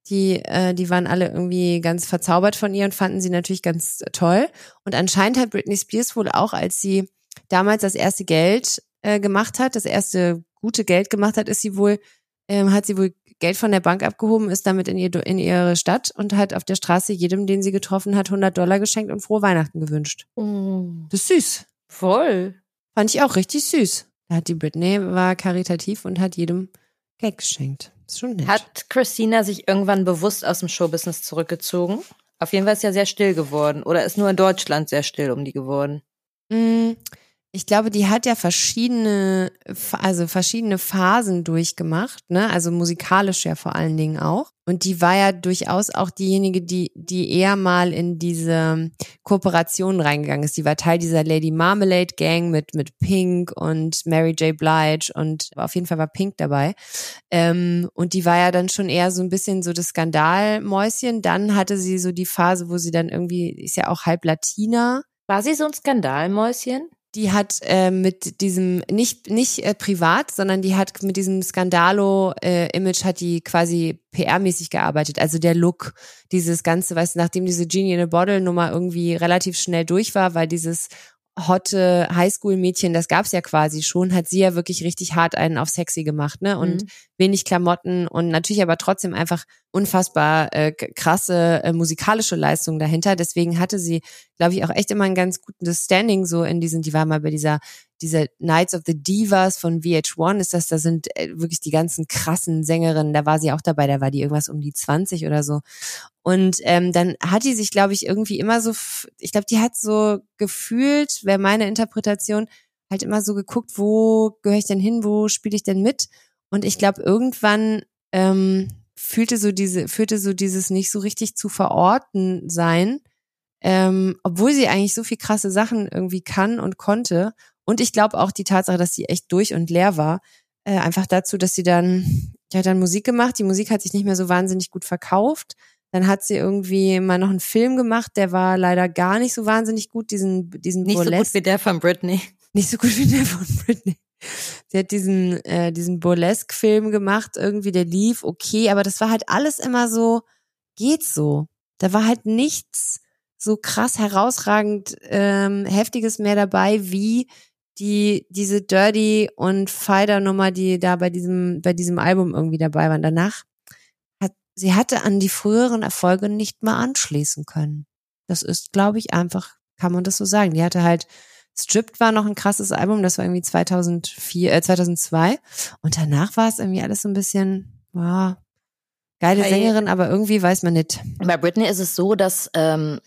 [SPEAKER 3] die, äh, die waren alle irgendwie ganz verzaubert von ihr und fanden sie natürlich ganz toll. Und anscheinend hat Britney Spears wohl auch, als sie damals das erste Geld äh, gemacht hat, das erste gute Geld gemacht hat, ist sie wohl, ähm, hat sie wohl Geld von der Bank abgehoben, ist damit in, ihr, in ihre Stadt und hat auf der Straße jedem, den sie getroffen hat, 100 Dollar geschenkt und frohe Weihnachten gewünscht. Das ist süß.
[SPEAKER 2] voll.
[SPEAKER 3] Fand ich auch richtig süß. Da hat die Britney, war karitativ und hat jedem Geld geschenkt. Ist schon nett.
[SPEAKER 2] Hat Christina sich irgendwann bewusst aus dem Showbusiness zurückgezogen? Auf jeden Fall ist ja sehr still geworden. Oder ist nur in Deutschland sehr still um die geworden?
[SPEAKER 3] Mm, Ich glaube, die hat ja verschiedene, also verschiedene Phasen durchgemacht, ne? Also musikalisch ja vor allen Dingen auch. Und die war ja durchaus auch diejenige, die, die eher mal in diese Kooperation reingegangen ist. Die war Teil dieser Lady Marmalade Gang mit, mit Pink und Mary J. Blige und auf jeden Fall war Pink dabei. Ähm, und die war ja dann schon eher so ein bisschen so das Skandalmäuschen. Dann hatte sie so die Phase, wo sie dann irgendwie, ist ja auch halb Latina.
[SPEAKER 2] War sie so ein Skandalmäuschen?
[SPEAKER 3] Die hat äh, mit diesem nicht nicht äh, privat, sondern die hat mit diesem Skandalo-Image hat die quasi PR-mäßig gearbeitet. Also der Look, dieses ganze, weißt du, nachdem diese Genie in a Bottle Nummer irgendwie relativ schnell durch war, weil dieses hotte Highschool-Mädchen, das gab's ja quasi schon, hat sie ja wirklich richtig hart einen auf sexy gemacht, ne? Und
[SPEAKER 2] Mhm.
[SPEAKER 3] wenig Klamotten und natürlich aber trotzdem einfach unfassbar äh, krasse äh, musikalische Leistung dahinter. Deswegen hatte sie, glaube ich, auch echt immer ein ganz gutes Standing so in diesen, die war mal bei dieser dieser Nights of the Divas von VH1 ist das, da sind äh, wirklich die ganzen krassen Sängerinnen, da war sie auch dabei, da war die irgendwas um die 20 oder so. Und ähm, dann hat die sich, glaube ich, irgendwie immer so, ich glaube, die hat so gefühlt, wäre meine Interpretation, halt immer so geguckt, wo gehöre ich denn hin, wo spiele ich denn mit? Und ich glaube, irgendwann ähm, fühlte so diese, fühlte so dieses nicht so richtig zu verorten sein, ähm, obwohl sie eigentlich so viel krasse Sachen irgendwie kann und konnte. Und ich glaube auch die Tatsache, dass sie echt durch und leer war, äh, einfach dazu, dass sie dann, die hat dann Musik gemacht. Die Musik hat sich nicht mehr so wahnsinnig gut verkauft. Dann hat sie irgendwie mal noch einen Film gemacht, der war leider gar nicht so wahnsinnig gut, diesen, diesen
[SPEAKER 2] Nicht
[SPEAKER 3] Burlesque.
[SPEAKER 2] so gut wie der von Britney.
[SPEAKER 3] Nicht so gut wie der von Britney. Sie hat diesen, äh, diesen Burlesque-Film gemacht, irgendwie, der lief okay, aber das war halt alles immer so, geht so. Da war halt nichts so krass herausragend ähm, Heftiges mehr dabei, wie die, diese Dirty und Fighter Nummer, die da bei diesem, bei diesem Album irgendwie dabei waren. Danach hat, sie hatte an die früheren Erfolge nicht mal anschließen können. Das ist, glaube ich, einfach, kann man das so sagen. Die hatte halt, Stripped war noch ein krasses Album, das war irgendwie 2004, äh, 2002. Und danach war es irgendwie alles so ein bisschen, ja, geile. Sängerin, aber irgendwie weiß man nicht.
[SPEAKER 2] Bei Britney ist es so, dass ähm,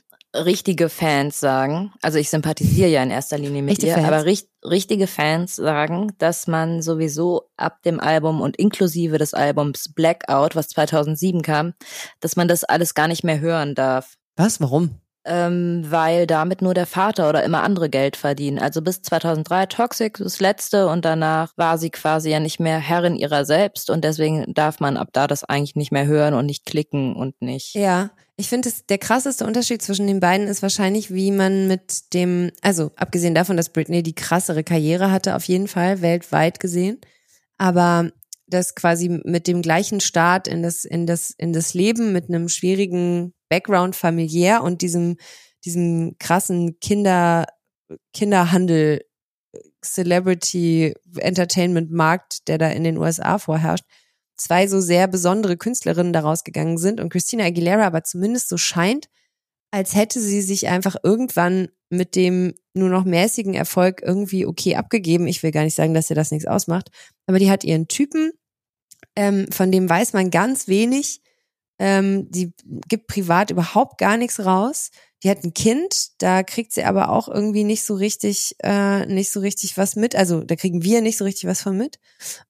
[SPEAKER 2] richtige Fans sagen, also ich sympathisiere ja in erster Linie mit
[SPEAKER 3] Echte
[SPEAKER 2] ihr,
[SPEAKER 3] Fans.
[SPEAKER 2] aber richt, richtige Fans sagen, dass man sowieso ab dem Album und inklusive des Albums Blackout, was 2007 kam, dass man das alles gar nicht mehr hören darf.
[SPEAKER 3] Was? Warum?
[SPEAKER 2] Ähm, weil damit nur der Vater oder immer andere Geld verdienen. Also bis 2003 Toxic das letzte und danach war sie quasi ja nicht mehr Herrin ihrer selbst und deswegen darf man ab da das eigentlich nicht mehr hören und nicht klicken und nicht.
[SPEAKER 3] Ja, ich finde, der krasseste Unterschied zwischen den beiden ist wahrscheinlich, wie man mit dem, also abgesehen davon, dass Britney die krassere Karriere hatte, auf jeden Fall weltweit gesehen, aber das quasi mit dem gleichen Start in das in das in das Leben mit einem schwierigen Background familiär und diesem diesem krassen Kinder Kinderhandel Celebrity Entertainment Markt, der da in den USA vorherrscht, zwei so sehr besondere Künstlerinnen daraus gegangen sind und Christina Aguilera aber zumindest so scheint, als hätte sie sich einfach irgendwann mit dem nur noch mäßigen Erfolg irgendwie okay abgegeben. Ich will gar nicht sagen, dass ihr das nichts ausmacht, aber die hat ihren Typen, ähm, von dem weiß man ganz wenig. Ähm, die gibt privat überhaupt gar nichts raus. Die hat ein Kind, da kriegt sie aber auch irgendwie nicht so richtig, äh, nicht so richtig was mit. Also da kriegen wir nicht so richtig was von mit.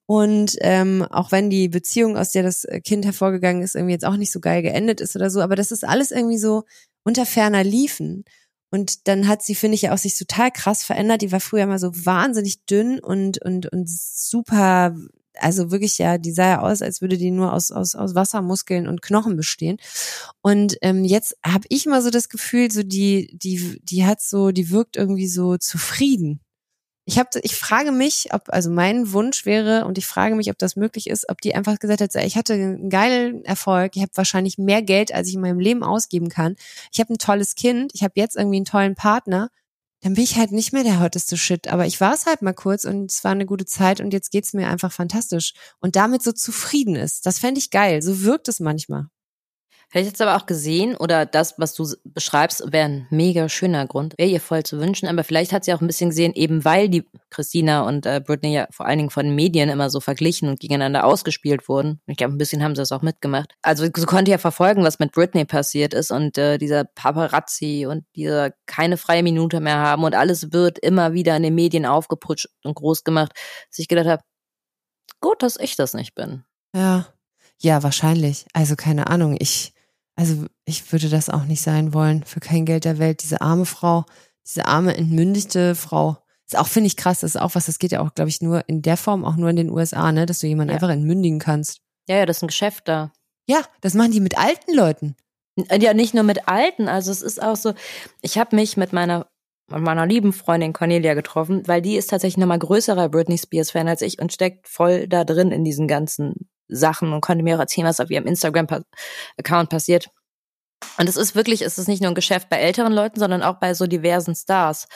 [SPEAKER 3] Und ähm, auch wenn die Beziehung, aus der das Kind hervorgegangen ist, irgendwie jetzt auch nicht so geil geendet ist oder so, aber das ist alles irgendwie so unter ferner Liefen. Und dann hat sie, finde ich, ja auch sich total krass verändert. Die war früher mal so wahnsinnig dünn und, und, und super, also wirklich ja, die sah ja aus, als würde die nur aus, aus, aus Wassermuskeln und Knochen bestehen. Und ähm, jetzt habe ich mal so das Gefühl, so die, die, die hat so, die wirkt irgendwie so zufrieden. Ich habe, ich frage mich, ob, also mein Wunsch wäre, und ich frage mich, ob das möglich ist, ob die einfach gesagt hat, ich hatte einen geilen Erfolg, ich habe wahrscheinlich mehr Geld, als ich in meinem Leben ausgeben kann. Ich habe ein tolles Kind, ich habe jetzt irgendwie einen tollen Partner. Dann bin ich halt nicht mehr der hotteste Shit. Aber ich war es halt mal kurz und es war eine gute Zeit und jetzt geht's mir einfach fantastisch. Und damit so zufrieden ist. Das fände ich geil. So wirkt es manchmal.
[SPEAKER 2] Ich jetzt aber auch gesehen, oder das, was du beschreibst, wäre ein mega schöner Grund, wäre ihr voll zu wünschen, aber vielleicht hat sie auch ein bisschen gesehen, eben weil die Christina und äh, Britney ja vor allen Dingen von den Medien immer so verglichen und gegeneinander ausgespielt wurden. Ich glaube, ein bisschen haben sie das auch mitgemacht. Also sie konnte ja verfolgen, was mit Britney passiert ist und äh, dieser Paparazzi und dieser keine freie Minute mehr haben und alles wird immer wieder in den Medien aufgeputscht und groß gemacht, dass ich gedacht habe, gut, dass ich das nicht bin.
[SPEAKER 3] Ja. Ja, wahrscheinlich. Also keine Ahnung. Ich, also ich würde das auch nicht sein wollen. Für kein Geld der Welt. Diese arme Frau, diese arme, entmündigte Frau. Ist auch, finde ich krass. Das ist auch was, das geht ja auch, glaube ich, nur in der Form, auch nur in den USA, ne, dass du jemanden
[SPEAKER 2] Ja.
[SPEAKER 3] einfach entmündigen kannst.
[SPEAKER 2] Ja, ja, das ist ein Geschäft da.
[SPEAKER 3] Ja, das machen die mit alten Leuten.
[SPEAKER 2] Ja, nicht nur mit Alten, also es ist auch so, ich habe mich mit meiner mit meiner lieben Freundin Cornelia getroffen, weil die ist tatsächlich nochmal größerer Britney Spears Fan als ich und steckt voll da drin in diesen ganzen Sachen und konnte mir auch erzählen, was auf ihrem Instagram-Account passiert. Und es ist wirklich, es ist nicht nur ein Geschäft bei älteren Leuten, sondern auch bei so diversen Stars.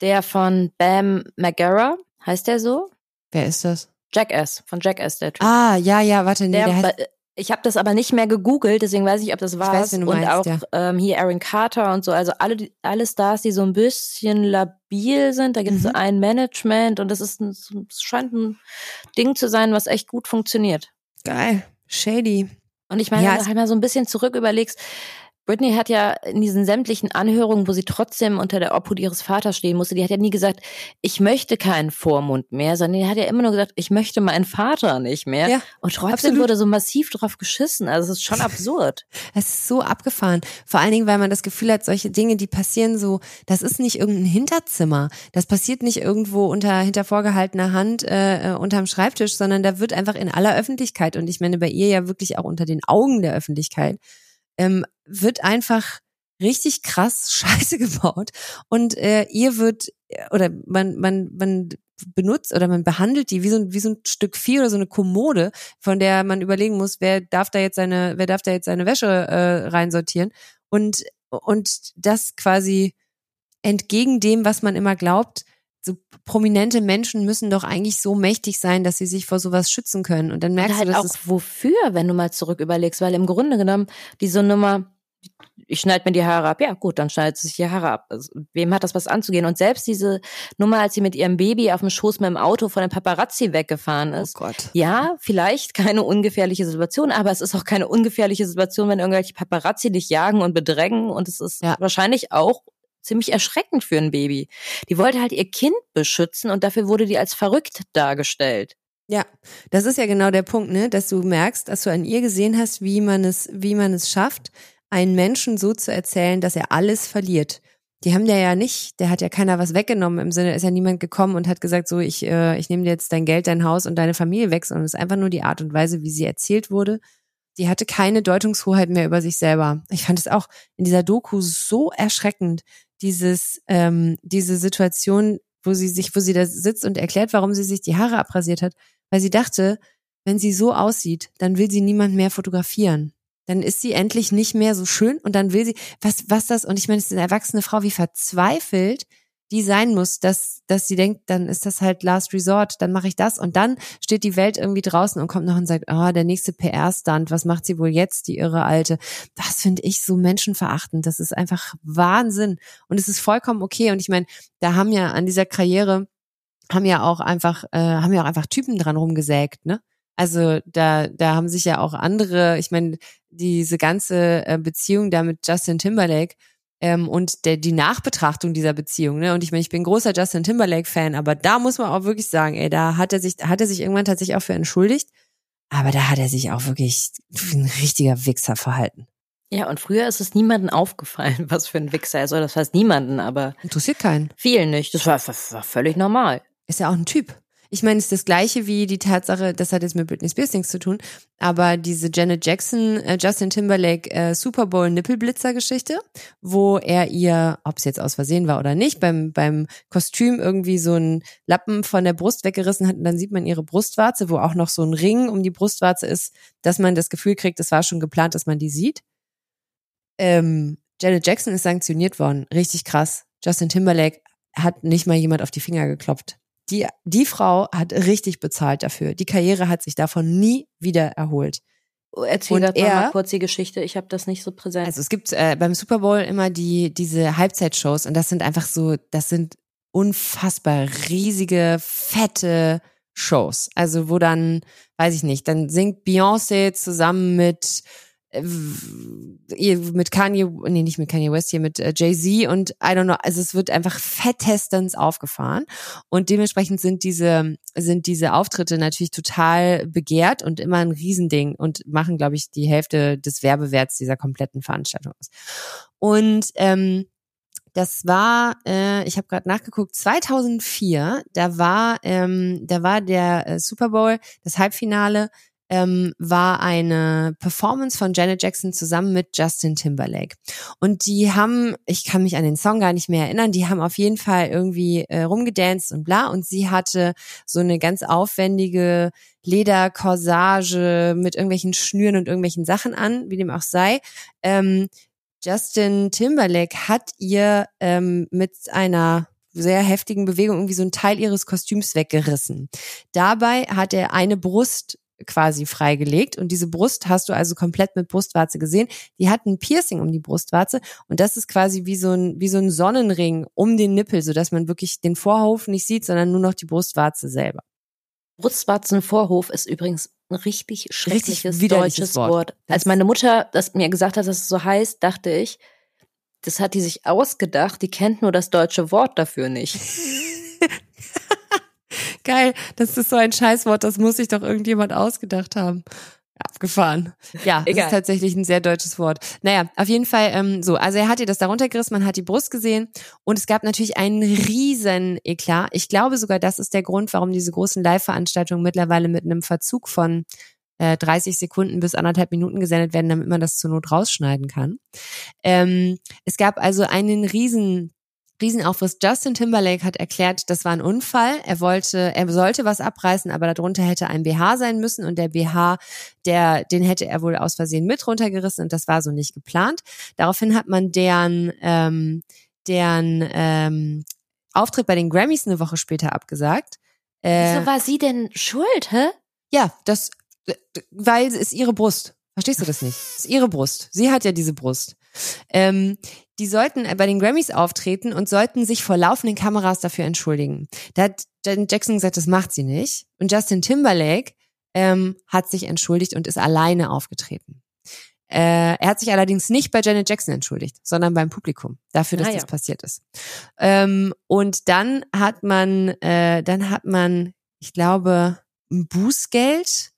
[SPEAKER 2] Der von Bam Margera, heißt der so?
[SPEAKER 3] Wer ist das?
[SPEAKER 2] Jackass, von Jackass, der Typ.
[SPEAKER 3] Ah, ja, ja, warte, nee,
[SPEAKER 2] der,
[SPEAKER 3] der, heißt,
[SPEAKER 2] Ich habe das aber nicht mehr gegoogelt, deswegen weiß ich, ob das war. und
[SPEAKER 3] meinst,
[SPEAKER 2] auch
[SPEAKER 3] ja.
[SPEAKER 2] ähm, hier Aaron Carter und so, also alle, alle Stars, die so ein bisschen labil sind. Da gibt es
[SPEAKER 3] Mhm.
[SPEAKER 2] ein Management und das ist ein, es scheint ein Ding zu sein, was echt gut funktioniert.
[SPEAKER 3] Geil. Shady.
[SPEAKER 2] Und ich meine,
[SPEAKER 3] Ja,
[SPEAKER 2] wenn du halt mal so ein bisschen zurück überlegst, Britney hat ja in diesen sämtlichen Anhörungen, wo sie trotzdem unter der Obhut ihres Vaters stehen musste, die hat ja nie gesagt, ich möchte keinen Vormund mehr, sondern die hat ja immer nur gesagt, ich möchte meinen Vater nicht mehr.
[SPEAKER 3] Ja,
[SPEAKER 2] Und trotzdem
[SPEAKER 3] absolut.
[SPEAKER 2] wurde so massiv drauf geschissen. Also es ist schon absurd.
[SPEAKER 3] Es ist so abgefahren. Vor allen Dingen, weil man das Gefühl hat, solche Dinge, die passieren so, das ist nicht irgendein Hinterzimmer. Das passiert nicht irgendwo unter, hinter vorgehaltener Hand, äh, äh, unterm Schreibtisch, sondern da wird einfach in aller Öffentlichkeit und ich meine bei ihr ja wirklich auch unter den Augen der Öffentlichkeit, ähm, wird einfach richtig krass Scheiße gebaut. Und äh, ihr wird äh, oder man man man benutzt oder man behandelt die wie so ein wie so ein Stück Vieh oder so eine Kommode, von der man überlegen muss, wer darf da jetzt seine wer darf da jetzt seine Wäsche äh, reinsortieren. Und und das quasi entgegen dem, was man immer glaubt, so prominente Menschen müssen doch eigentlich so mächtig sein, dass sie sich vor sowas schützen können. Und dann merkst
[SPEAKER 2] Und halt
[SPEAKER 3] du, dass
[SPEAKER 2] auch
[SPEAKER 3] es
[SPEAKER 2] wofür, wenn du mal zurück überlegst, weil im Grunde genommen diese Nummer, ich schneide mir die Haare ab, ja gut, dann schneidet sich die Haare ab. Also, wem hat das was anzugehen? Und selbst diese Nummer, als sie mit ihrem Baby auf dem Schoß mit dem Auto von den Paparazzi weggefahren
[SPEAKER 3] oh
[SPEAKER 2] ist.
[SPEAKER 3] Gott.
[SPEAKER 2] Ja, vielleicht keine ungefährliche Situation, aber es ist auch keine ungefährliche Situation, wenn irgendwelche Paparazzi dich jagen und bedrängen und es ist
[SPEAKER 3] Ja.
[SPEAKER 2] wahrscheinlich auch ziemlich erschreckend für ein Baby. Die wollte halt ihr Kind beschützen und dafür wurde die als verrückt dargestellt.
[SPEAKER 3] Ja, das ist ja genau der Punkt, ne, dass du merkst, dass du an ihr gesehen hast, wie man es, wie man es schafft, einen Menschen so zu erzählen, dass er alles verliert. Die haben der ja nicht, der hat ja keiner was weggenommen im Sinne, ist ja niemand gekommen und hat gesagt, so ich, äh, ich nehme dir jetzt dein Geld, dein Haus und deine Familie weg, sondern es ist einfach nur die Art und Weise, wie sie erzählt wurde. Die hatte keine Deutungshoheit mehr über sich selber. Ich fand es auch in dieser Doku so erschreckend, dieses, ähm, diese Situation, wo sie sich, wo sie da sitzt und erklärt, warum sie sich die Haare abrasiert hat, weil sie dachte, wenn sie so aussieht, dann will sie niemand mehr fotografieren. Dann ist sie endlich nicht mehr so schön und dann will sie, was, was das, und ich meine, es ist eine erwachsene Frau, wie verzweifelt die sein muss, dass, dass sie denkt, dann ist das halt Last Resort, dann mache ich das und dann steht die Welt irgendwie draußen und kommt noch und sagt, ah, der nächste PR-Stand, was macht sie wohl jetzt, die irre Alte? Das finde ich so menschenverachtend, das ist einfach Wahnsinn und es ist vollkommen okay und ich meine, da haben ja an dieser Karriere haben ja auch einfach, äh, haben ja auch einfach Typen dran rumgesägt, ne? Also da, da haben sich ja auch andere, ich meine, diese ganze äh, Beziehung da mit Justin Timberlake ähm, und der, die Nachbetrachtung dieser Beziehung, ne? Und ich meine, ich bin großer Justin Timberlake-Fan, aber da muss man auch wirklich sagen, ey, da hat er sich, hat er sich irgendwann tatsächlich auch für entschuldigt, aber da hat er sich auch wirklich wie ein richtiger Wichser verhalten.
[SPEAKER 2] Ja, und früher ist es niemandem aufgefallen, was für ein Wichser er ist. Oder das heißt niemanden, aber
[SPEAKER 3] Interessiert keinen.
[SPEAKER 2] vielen nicht. Das war, war, war völlig normal.
[SPEAKER 3] Ist ja auch ein Typ. Ich meine, es ist das gleiche wie die Tatsache, das hat jetzt mit Britney Spears nichts zu tun, aber diese Janet Jackson, äh, Justin Timberlake äh, Super Bowl Nippelblitzer Geschichte, wo er ihr, ob es jetzt aus Versehen war oder nicht, beim beim Kostüm irgendwie so einen Lappen von der Brust weggerissen hat und dann sieht man ihre Brustwarze, wo auch noch so ein Ring um die Brustwarze ist, dass man das Gefühl kriegt, es war schon geplant, dass man die sieht. Ähm, Janet Jackson ist sanktioniert worden, richtig krass. Justin Timberlake hat nicht mal jemand auf die Finger geklopft. Die, die Frau hat richtig bezahlt dafür. Die Karriere hat sich davon nie wieder erholt.
[SPEAKER 2] Erzähl grad mal,
[SPEAKER 3] er-
[SPEAKER 2] kurz die Geschichte. Ich habe das nicht so präsent.
[SPEAKER 3] Also es gibt äh, beim Super Bowl immer die diese Halbzeitshows und das sind einfach so, das sind unfassbar riesige, fette Shows. Also wo dann, weiß ich nicht, dann singt Beyoncé zusammen mit mit Kanye, nee, nicht mit Kanye West, hier mit äh, Jay-Z und I don't know, also es wird einfach fettestens aufgefahren und dementsprechend sind diese, sind diese Auftritte natürlich total begehrt und immer ein Riesending und machen, glaube ich, die Hälfte des Werbewerts dieser kompletten Veranstaltung aus. Und ähm, das war, äh, ich habe gerade nachgeguckt, 2004, da war, ähm, da war der äh, Super Bowl, das Halbfinale, ähm, war eine Performance von Janet Jackson zusammen mit Justin Timberlake. Und die haben, ich kann mich an den Song gar nicht mehr erinnern, die haben auf jeden Fall irgendwie äh, rumgedanced und bla. Und sie hatte so eine ganz aufwendige Lederkorsage mit irgendwelchen Schnüren und irgendwelchen Sachen an, wie dem auch sei. Ähm, Justin Timberlake hat ihr ähm, mit einer sehr heftigen Bewegung irgendwie so einen Teil ihres Kostüms weggerissen. Dabei hat er eine Brust quasi freigelegt und diese Brust hast du also komplett mit Brustwarze gesehen. Die hat ein Piercing um die Brustwarze und das ist quasi wie so ein wie so ein Sonnenring um den Nippel, so dass man wirklich den Vorhof nicht sieht, sondern nur noch die Brustwarze selber.
[SPEAKER 2] Brustwarzenvorhof ist übrigens ein richtig schreckliches
[SPEAKER 3] widerliches
[SPEAKER 2] deutsches
[SPEAKER 3] Wort.
[SPEAKER 2] Wort. Als meine Mutter das mir gesagt hat, dass es so heißt, dachte ich, das hat die sich ausgedacht, die kennt nur das deutsche Wort dafür nicht.
[SPEAKER 3] Geil, das ist so ein Scheißwort, das muss sich doch irgendjemand ausgedacht haben. Abgefahren. Ja, das
[SPEAKER 2] Egal.
[SPEAKER 3] ist tatsächlich ein sehr deutsches Wort. Naja, auf jeden Fall ähm, so. Also er hat ihr das darunter gerissen, man hat die Brust gesehen und es gab natürlich einen riesen Eklat. Ich glaube sogar, das ist der Grund, warum diese großen Live-Veranstaltungen mittlerweile mit einem Verzug von äh, 30 Sekunden bis anderthalb Minuten gesendet werden, damit man das zur Not rausschneiden kann. Ähm, es gab also einen riesen Riesenaufriss. Justin Timberlake hat erklärt, das war ein Unfall. Er wollte, er sollte was abreißen, aber darunter hätte ein BH sein müssen und der BH, der, den hätte er wohl aus Versehen mit runtergerissen und das war so nicht geplant. Daraufhin hat man deren, ähm, deren ähm, Auftritt bei den Grammys eine Woche später abgesagt. Äh,
[SPEAKER 2] Wieso war sie denn schuld, hä?
[SPEAKER 3] ja, das, weil es ist ihre Brust. Verstehst du das nicht? Es ist ihre Brust. Sie hat ja diese Brust. Ähm, die sollten bei den Grammys auftreten und sollten sich vor laufenden Kameras dafür entschuldigen. Da hat Janet Jackson gesagt, das macht sie nicht. Und Justin Timberlake ähm, hat sich entschuldigt und ist alleine aufgetreten. Äh, er hat sich allerdings nicht bei Janet Jackson entschuldigt, sondern beim Publikum dafür, dass
[SPEAKER 2] Ah, ja.
[SPEAKER 3] das passiert ist. Ähm, und dann hat man, äh, dann hat man, ich glaube, ein Bußgeld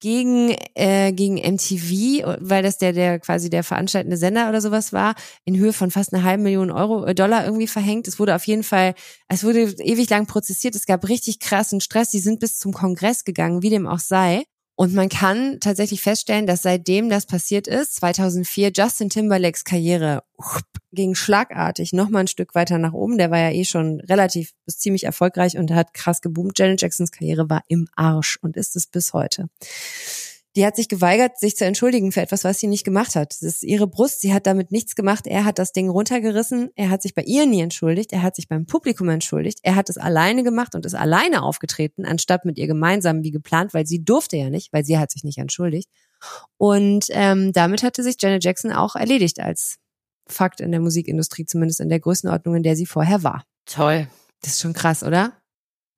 [SPEAKER 3] gegen äh, gegen MTV, weil das der der quasi der veranstaltende Sender oder sowas war, in Höhe von fast einer halben Million Euro äh, Dollar irgendwie verhängt. Es wurde auf jeden Fall, es wurde ewig lang prozessiert. Es gab richtig krassen Stress. Die sind bis zum Kongress gegangen, wie dem auch sei. Und man kann tatsächlich feststellen, dass seitdem das passiert ist, 2004 Justin Timberlakes Karriere ging schlagartig noch mal ein Stück weiter nach oben. Der war ja eh schon relativ bis ziemlich erfolgreich und hat krass geboomt. Janet Jacksons Karriere war im Arsch und ist es bis heute. Die hat sich geweigert, sich zu entschuldigen für etwas, was sie nicht gemacht hat. Das ist ihre Brust. Sie hat damit nichts gemacht. Er hat das Ding runtergerissen. Er hat sich bei ihr nie entschuldigt. Er hat sich beim Publikum entschuldigt. Er hat es alleine gemacht und ist alleine aufgetreten, anstatt mit ihr gemeinsam wie geplant, weil sie durfte ja nicht, weil sie hat sich nicht entschuldigt. Und ähm, damit hatte sich Janet Jackson auch erledigt als Fakt in der Musikindustrie, zumindest in der Größenordnung, in der sie vorher war.
[SPEAKER 2] Toll.
[SPEAKER 3] Das ist schon krass, oder?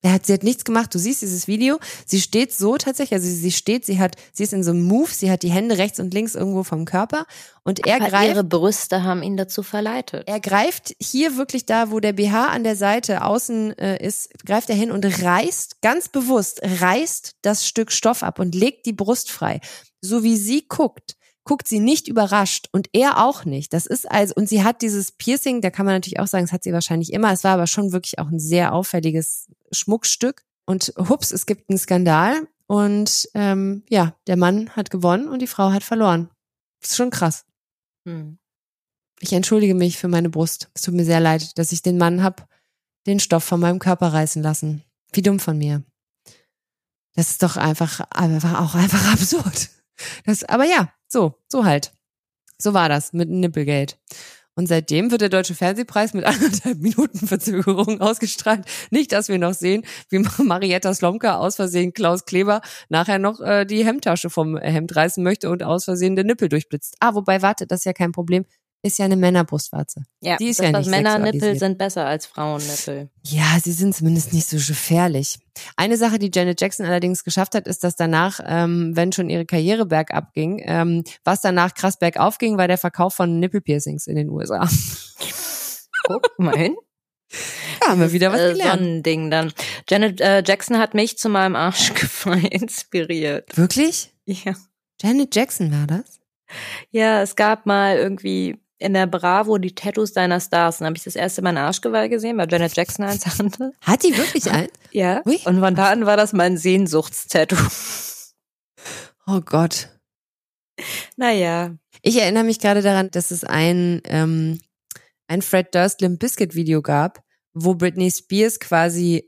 [SPEAKER 3] Er hat, sie hat nichts gemacht. Du siehst dieses Video. Sie steht so tatsächlich, also sie, sie steht, sie hat, sie ist in so einem Move, sie hat die Hände rechts und links irgendwo vom Körper und er
[SPEAKER 2] Aber
[SPEAKER 3] greift,
[SPEAKER 2] ihre Brüste haben ihn dazu verleitet.
[SPEAKER 3] er greift hier wirklich da, wo der BH an der Seite außen äh, ist, greift er hin und reißt ganz bewusst, reißt das Stück Stoff ab und legt die Brust frei. So wie sie guckt, guckt sie nicht überrascht und er auch nicht. Das ist also, und sie hat dieses Piercing, da kann man natürlich auch sagen, das hat sie wahrscheinlich immer. Es war aber schon wirklich auch ein sehr auffälliges Schmuckstück. Und hups, es gibt einen Skandal. Und ähm, ja, der Mann hat gewonnen und die Frau hat verloren. Das ist schon krass.
[SPEAKER 2] Hm.
[SPEAKER 3] Ich entschuldige mich für meine Brust. Es tut mir sehr leid, dass ich den Mann hab den Stoff von meinem Körper reißen lassen. Wie dumm von mir. Das ist doch einfach, einfach auch einfach absurd. Das, aber ja, so, so halt. So war das mit Nippelgate. Und seitdem wird der Deutsche Fernsehpreis mit anderthalb Minuten Verzögerung ausgestrahlt. Nicht, dass wir noch sehen, wie Marietta Slomka aus Versehen Klaus Kleber nachher noch äh, die Hemdtasche vom Hemd reißen möchte und aus Versehen den Nippel durchblitzt. Ah, wobei, warte, das ist ja kein Problem. Ist ja eine Männerbrustwarze.
[SPEAKER 2] Ja,
[SPEAKER 3] Die ist
[SPEAKER 2] das,
[SPEAKER 3] ja nicht
[SPEAKER 2] Männernippel sind besser als Frauennippel.
[SPEAKER 3] Ja, sie sind zumindest nicht so gefährlich. Eine Sache, die Janet Jackson allerdings geschafft hat, ist, dass danach, ähm, wenn schon ihre Karriere bergab ging, ähm, was danach krass bergauf ging, war der Verkauf von Nippelpiercings in den USA.
[SPEAKER 2] Guck mal hin.
[SPEAKER 3] Da haben wir wieder was
[SPEAKER 2] äh,
[SPEAKER 3] gelernt.
[SPEAKER 2] Sonnending dann. Janet äh, Jackson hat mich zu meinem Arschgeweih inspiriert.
[SPEAKER 3] Wirklich?
[SPEAKER 2] Ja.
[SPEAKER 3] Janet Jackson war das?
[SPEAKER 2] Ja, es gab mal irgendwie in der Bravo die Tattoos deiner Stars. Dann habe ich das erste Mal ein Arschgeweih gesehen, weil Janet Jackson eins hatte.
[SPEAKER 3] Hat die wirklich eins?
[SPEAKER 2] Ja.
[SPEAKER 3] Ui.
[SPEAKER 2] Und von da an war das mein Sehnsuchtstattoo.
[SPEAKER 3] Oh Gott.
[SPEAKER 2] Naja.
[SPEAKER 3] Ich erinnere mich gerade daran, dass es ein, ähm, ein Fred Durst Limp Bizkit Video gab, wo Britney Spears quasi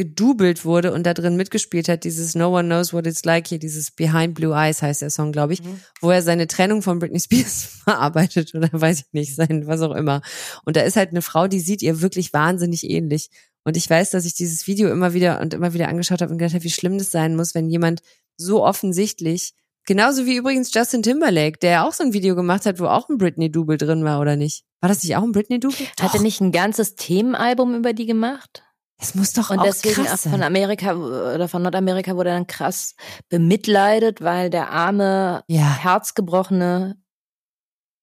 [SPEAKER 3] gedoubelt wurde und da drin mitgespielt hat, dieses No One Knows What It's Like hier, dieses Behind Blue Eyes heißt der Song, glaube ich,
[SPEAKER 2] Mhm.
[SPEAKER 3] wo er seine Trennung von Britney Spears verarbeitet oder weiß ich nicht, sein, was auch immer. Und da ist halt eine Frau, die sieht ihr wirklich wahnsinnig ähnlich. Und ich weiß, dass ich dieses Video immer wieder und immer wieder angeschaut habe und gedacht habe, wie schlimm das sein muss, wenn jemand so offensichtlich. Genauso wie übrigens Justin Timberlake, der auch so ein Video gemacht hat, wo auch ein Britney-Double drin war, oder nicht? War das nicht auch ein Britney-Double?
[SPEAKER 2] Hat er nicht ein ganzes Themenalbum über die gemacht?
[SPEAKER 3] Es muss doch
[SPEAKER 2] Und
[SPEAKER 3] auch
[SPEAKER 2] deswegen
[SPEAKER 3] krass
[SPEAKER 2] von
[SPEAKER 3] sein.
[SPEAKER 2] Amerika oder von Nordamerika wurde er dann krass bemitleidet, weil der arme,
[SPEAKER 3] Ja,
[SPEAKER 2] herzgebrochene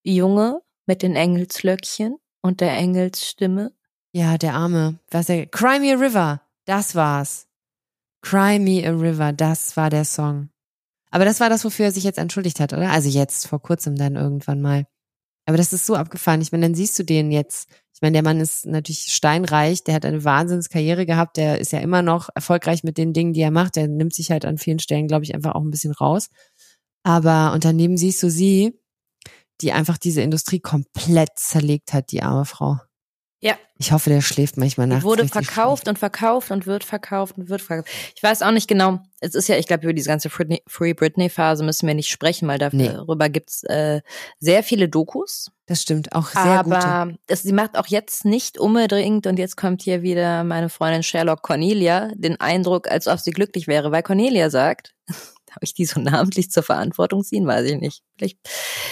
[SPEAKER 2] Junge mit den Engelslöckchen und der Engelsstimme.
[SPEAKER 3] ja, der Arme. Was er, Cry Me a River, das war's. Cry Me a River, das war der Song. Aber das war das, wofür er sich jetzt entschuldigt hat, oder? Also jetzt, vor kurzem dann irgendwann mal. Aber das ist so abgefahren. Ich meine, dann siehst du den jetzt. Ich meine, der Mann ist natürlich steinreich, der hat eine Wahnsinnskarriere gehabt, der ist ja immer noch erfolgreich mit den Dingen, die er macht. Der nimmt sich halt an vielen Stellen, glaube ich, einfach auch ein bisschen raus. Aber und daneben siehst du sie, die einfach diese Industrie komplett zerlegt hat, die arme Frau.
[SPEAKER 2] Ja.
[SPEAKER 3] Ich hoffe, der schläft manchmal nachts.
[SPEAKER 2] Die wurde verkauft und verkauft und wird verkauft und wird verkauft. Ich weiß auch nicht genau. Es ist ja, ich glaube, über diese ganze Britney- Free Britney-Phase müssen wir nicht sprechen, weil
[SPEAKER 3] Nee.
[SPEAKER 2] darüber gibt's äh, sehr viele Dokus.
[SPEAKER 3] schlecht. Das stimmt, auch sehr gute.
[SPEAKER 2] aber es, sie macht auch jetzt nicht unbedingt, und jetzt kommt hier wieder meine Freundin Sherlock Cornelia, den Eindruck, als ob sie glücklich wäre, weil Cornelia sagt, darf ich die so namentlich zur Verantwortung ziehen, weiß ich nicht. Vielleicht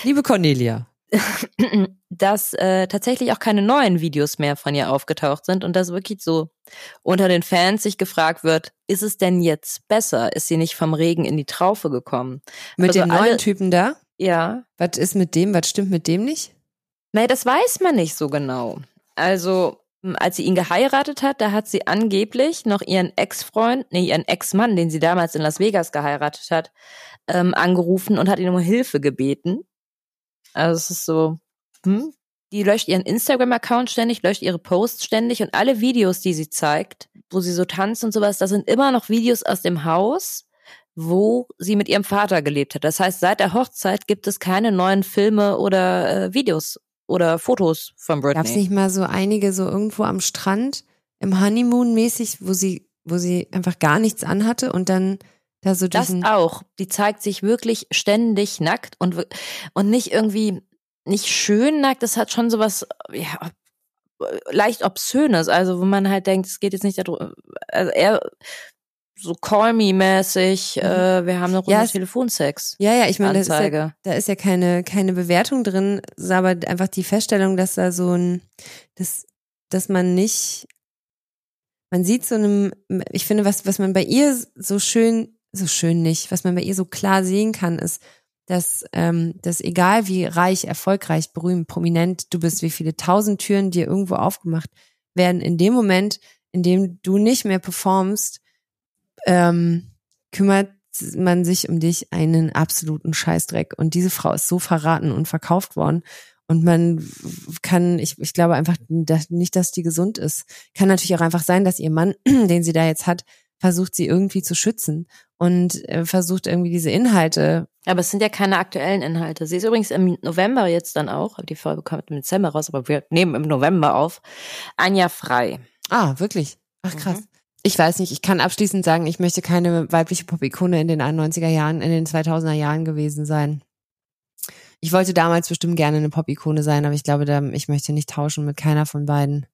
[SPEAKER 3] Liebe Cornelia.
[SPEAKER 2] dass äh, tatsächlich auch keine neuen Videos mehr von ihr aufgetaucht sind und dass wirklich so unter den Fans sich gefragt wird, ist es denn jetzt besser? Ist sie nicht vom Regen in die Traufe gekommen?
[SPEAKER 3] Mit
[SPEAKER 2] Also
[SPEAKER 3] dem neuen Typen da?
[SPEAKER 2] Ja.
[SPEAKER 3] Was ist mit dem? Was stimmt mit dem nicht?
[SPEAKER 2] Nee, das weiß man nicht so genau. Also, m, als sie ihn geheiratet hat, da hat sie angeblich noch ihren Ex-Freund, nee, ihren Ex-Mann, den sie damals in Las Vegas geheiratet hat, ähm, angerufen und hat ihn um Hilfe gebeten. Also es ist so, hm? Die löscht ihren Instagram-Account ständig, löscht ihre Posts ständig und alle Videos, die sie zeigt, wo sie so tanzt und sowas, das sind immer noch Videos aus dem Haus, wo sie mit ihrem Vater gelebt hat. Das heißt, seit der Hochzeit gibt es keine neuen Filme oder äh, Videos oder Fotos von Britney.
[SPEAKER 3] Gab es nicht mal so einige so irgendwo am Strand im Honeymoon mäßig, wo sie, wo sie einfach gar nichts anhatte und dann da so
[SPEAKER 2] das auch. Die zeigt sich wirklich ständig nackt und, und nicht irgendwie, nicht schön nackt, das hat schon sowas, ja, leicht obszönes, also wo man halt denkt, es geht jetzt nicht darum, also eher so Call Me-mäßig, äh, wir haben eine Runde
[SPEAKER 3] Mhm. Ja,
[SPEAKER 2] Telefonsex.
[SPEAKER 3] ja, ja, ich meine, da ist ja, da ist ja keine, keine Bewertung drin, ist aber einfach die Feststellung, dass da so ein, dass, dass man nicht, man sieht so einem, ich finde, was, was man bei ihr so schön, so schön nicht, was man bei ihr so klar sehen kann, ist, dass, ähm, dass egal wie reich, erfolgreich, berühmt, prominent du bist, wie viele tausend Türen dir irgendwo aufgemacht werden, in dem Moment, in dem du nicht mehr performst, ähm, kümmert man sich um dich einen absoluten Scheißdreck. Und diese Frau ist so verraten und verkauft worden. Und man kann, ich, ich glaube einfach dass, nicht, dass die gesund ist. Kann natürlich auch einfach sein, dass ihr Mann, den sie da jetzt hat, versucht sie irgendwie zu schützen und äh, versucht irgendwie diese Inhalte.
[SPEAKER 2] Aber es sind ja keine aktuellen Inhalte. Sie ist übrigens im November jetzt dann auch, die Folge kommt im Dezember raus, aber wir nehmen im November auf, ein Jahr frei.
[SPEAKER 3] Ah, wirklich? Ach krass.
[SPEAKER 2] Mhm.
[SPEAKER 3] Ich weiß nicht, ich kann abschließend sagen, ich möchte keine weibliche Pop-Ikone in den 91er Jahren, in den 2000er Jahren gewesen sein. Ich wollte damals bestimmt gerne eine Pop-Ikone sein, aber ich glaube, da, ich möchte nicht tauschen mit keiner von beiden.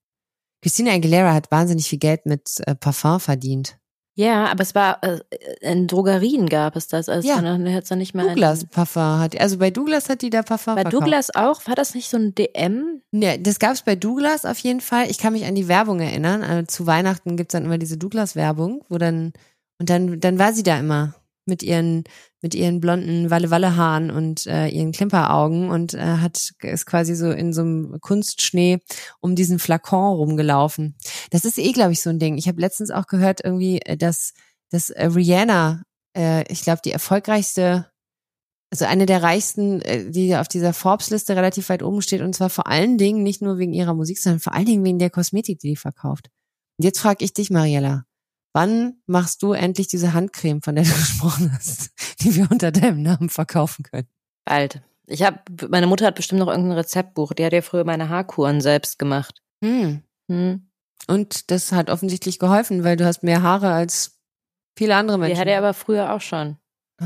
[SPEAKER 3] Christina Aguilera hat wahnsinnig viel Geld mit äh, Parfum verdient.
[SPEAKER 2] Ja, aber es war, äh, in Drogerien gab es das, also
[SPEAKER 3] Ja.
[SPEAKER 2] dann hätte es nicht mehr.
[SPEAKER 3] Douglas Parfum hat, also bei Douglas hat die da Parfum
[SPEAKER 2] Bei
[SPEAKER 3] verkauft.
[SPEAKER 2] Douglas auch, war das nicht so ein DM?
[SPEAKER 3] Ja, das gab's bei Douglas auf jeden Fall. Ich kann mich an die Werbung erinnern. Also zu Weihnachten gibt's dann immer diese Douglas-Werbung, wo dann, und dann, dann war sie da immer mit ihren, mit ihren blonden Walle-Walle-Haaren und äh, ihren Klimperaugen und äh, hat, ist quasi so in so einem Kunstschnee um diesen Flakon rumgelaufen. Das ist eh, glaube ich, so ein Ding. Ich habe letztens auch gehört irgendwie, äh, dass, dass äh, Rihanna, äh, ich glaube, die erfolgreichste also eine der reichsten, äh, die auf dieser Forbes-Liste relativ weit oben steht, und zwar vor allen Dingen nicht nur wegen ihrer Musik, sondern vor allen Dingen wegen der Kosmetik, die die verkauft. Und jetzt frage ich dich, Mariella, wann machst du endlich diese Handcreme, von der du gesprochen hast, die wir unter deinem Namen verkaufen können?
[SPEAKER 2] Bald. Ich habe, meine Mutter hat bestimmt noch irgendein Rezeptbuch. Die hat ja früher meine Haarkuren selbst gemacht.
[SPEAKER 3] Hm.
[SPEAKER 2] Hm.
[SPEAKER 3] Und das hat offensichtlich geholfen, weil du hast mehr Haare als viele andere
[SPEAKER 2] Die
[SPEAKER 3] Menschen.
[SPEAKER 2] hatte er aber früher auch schon.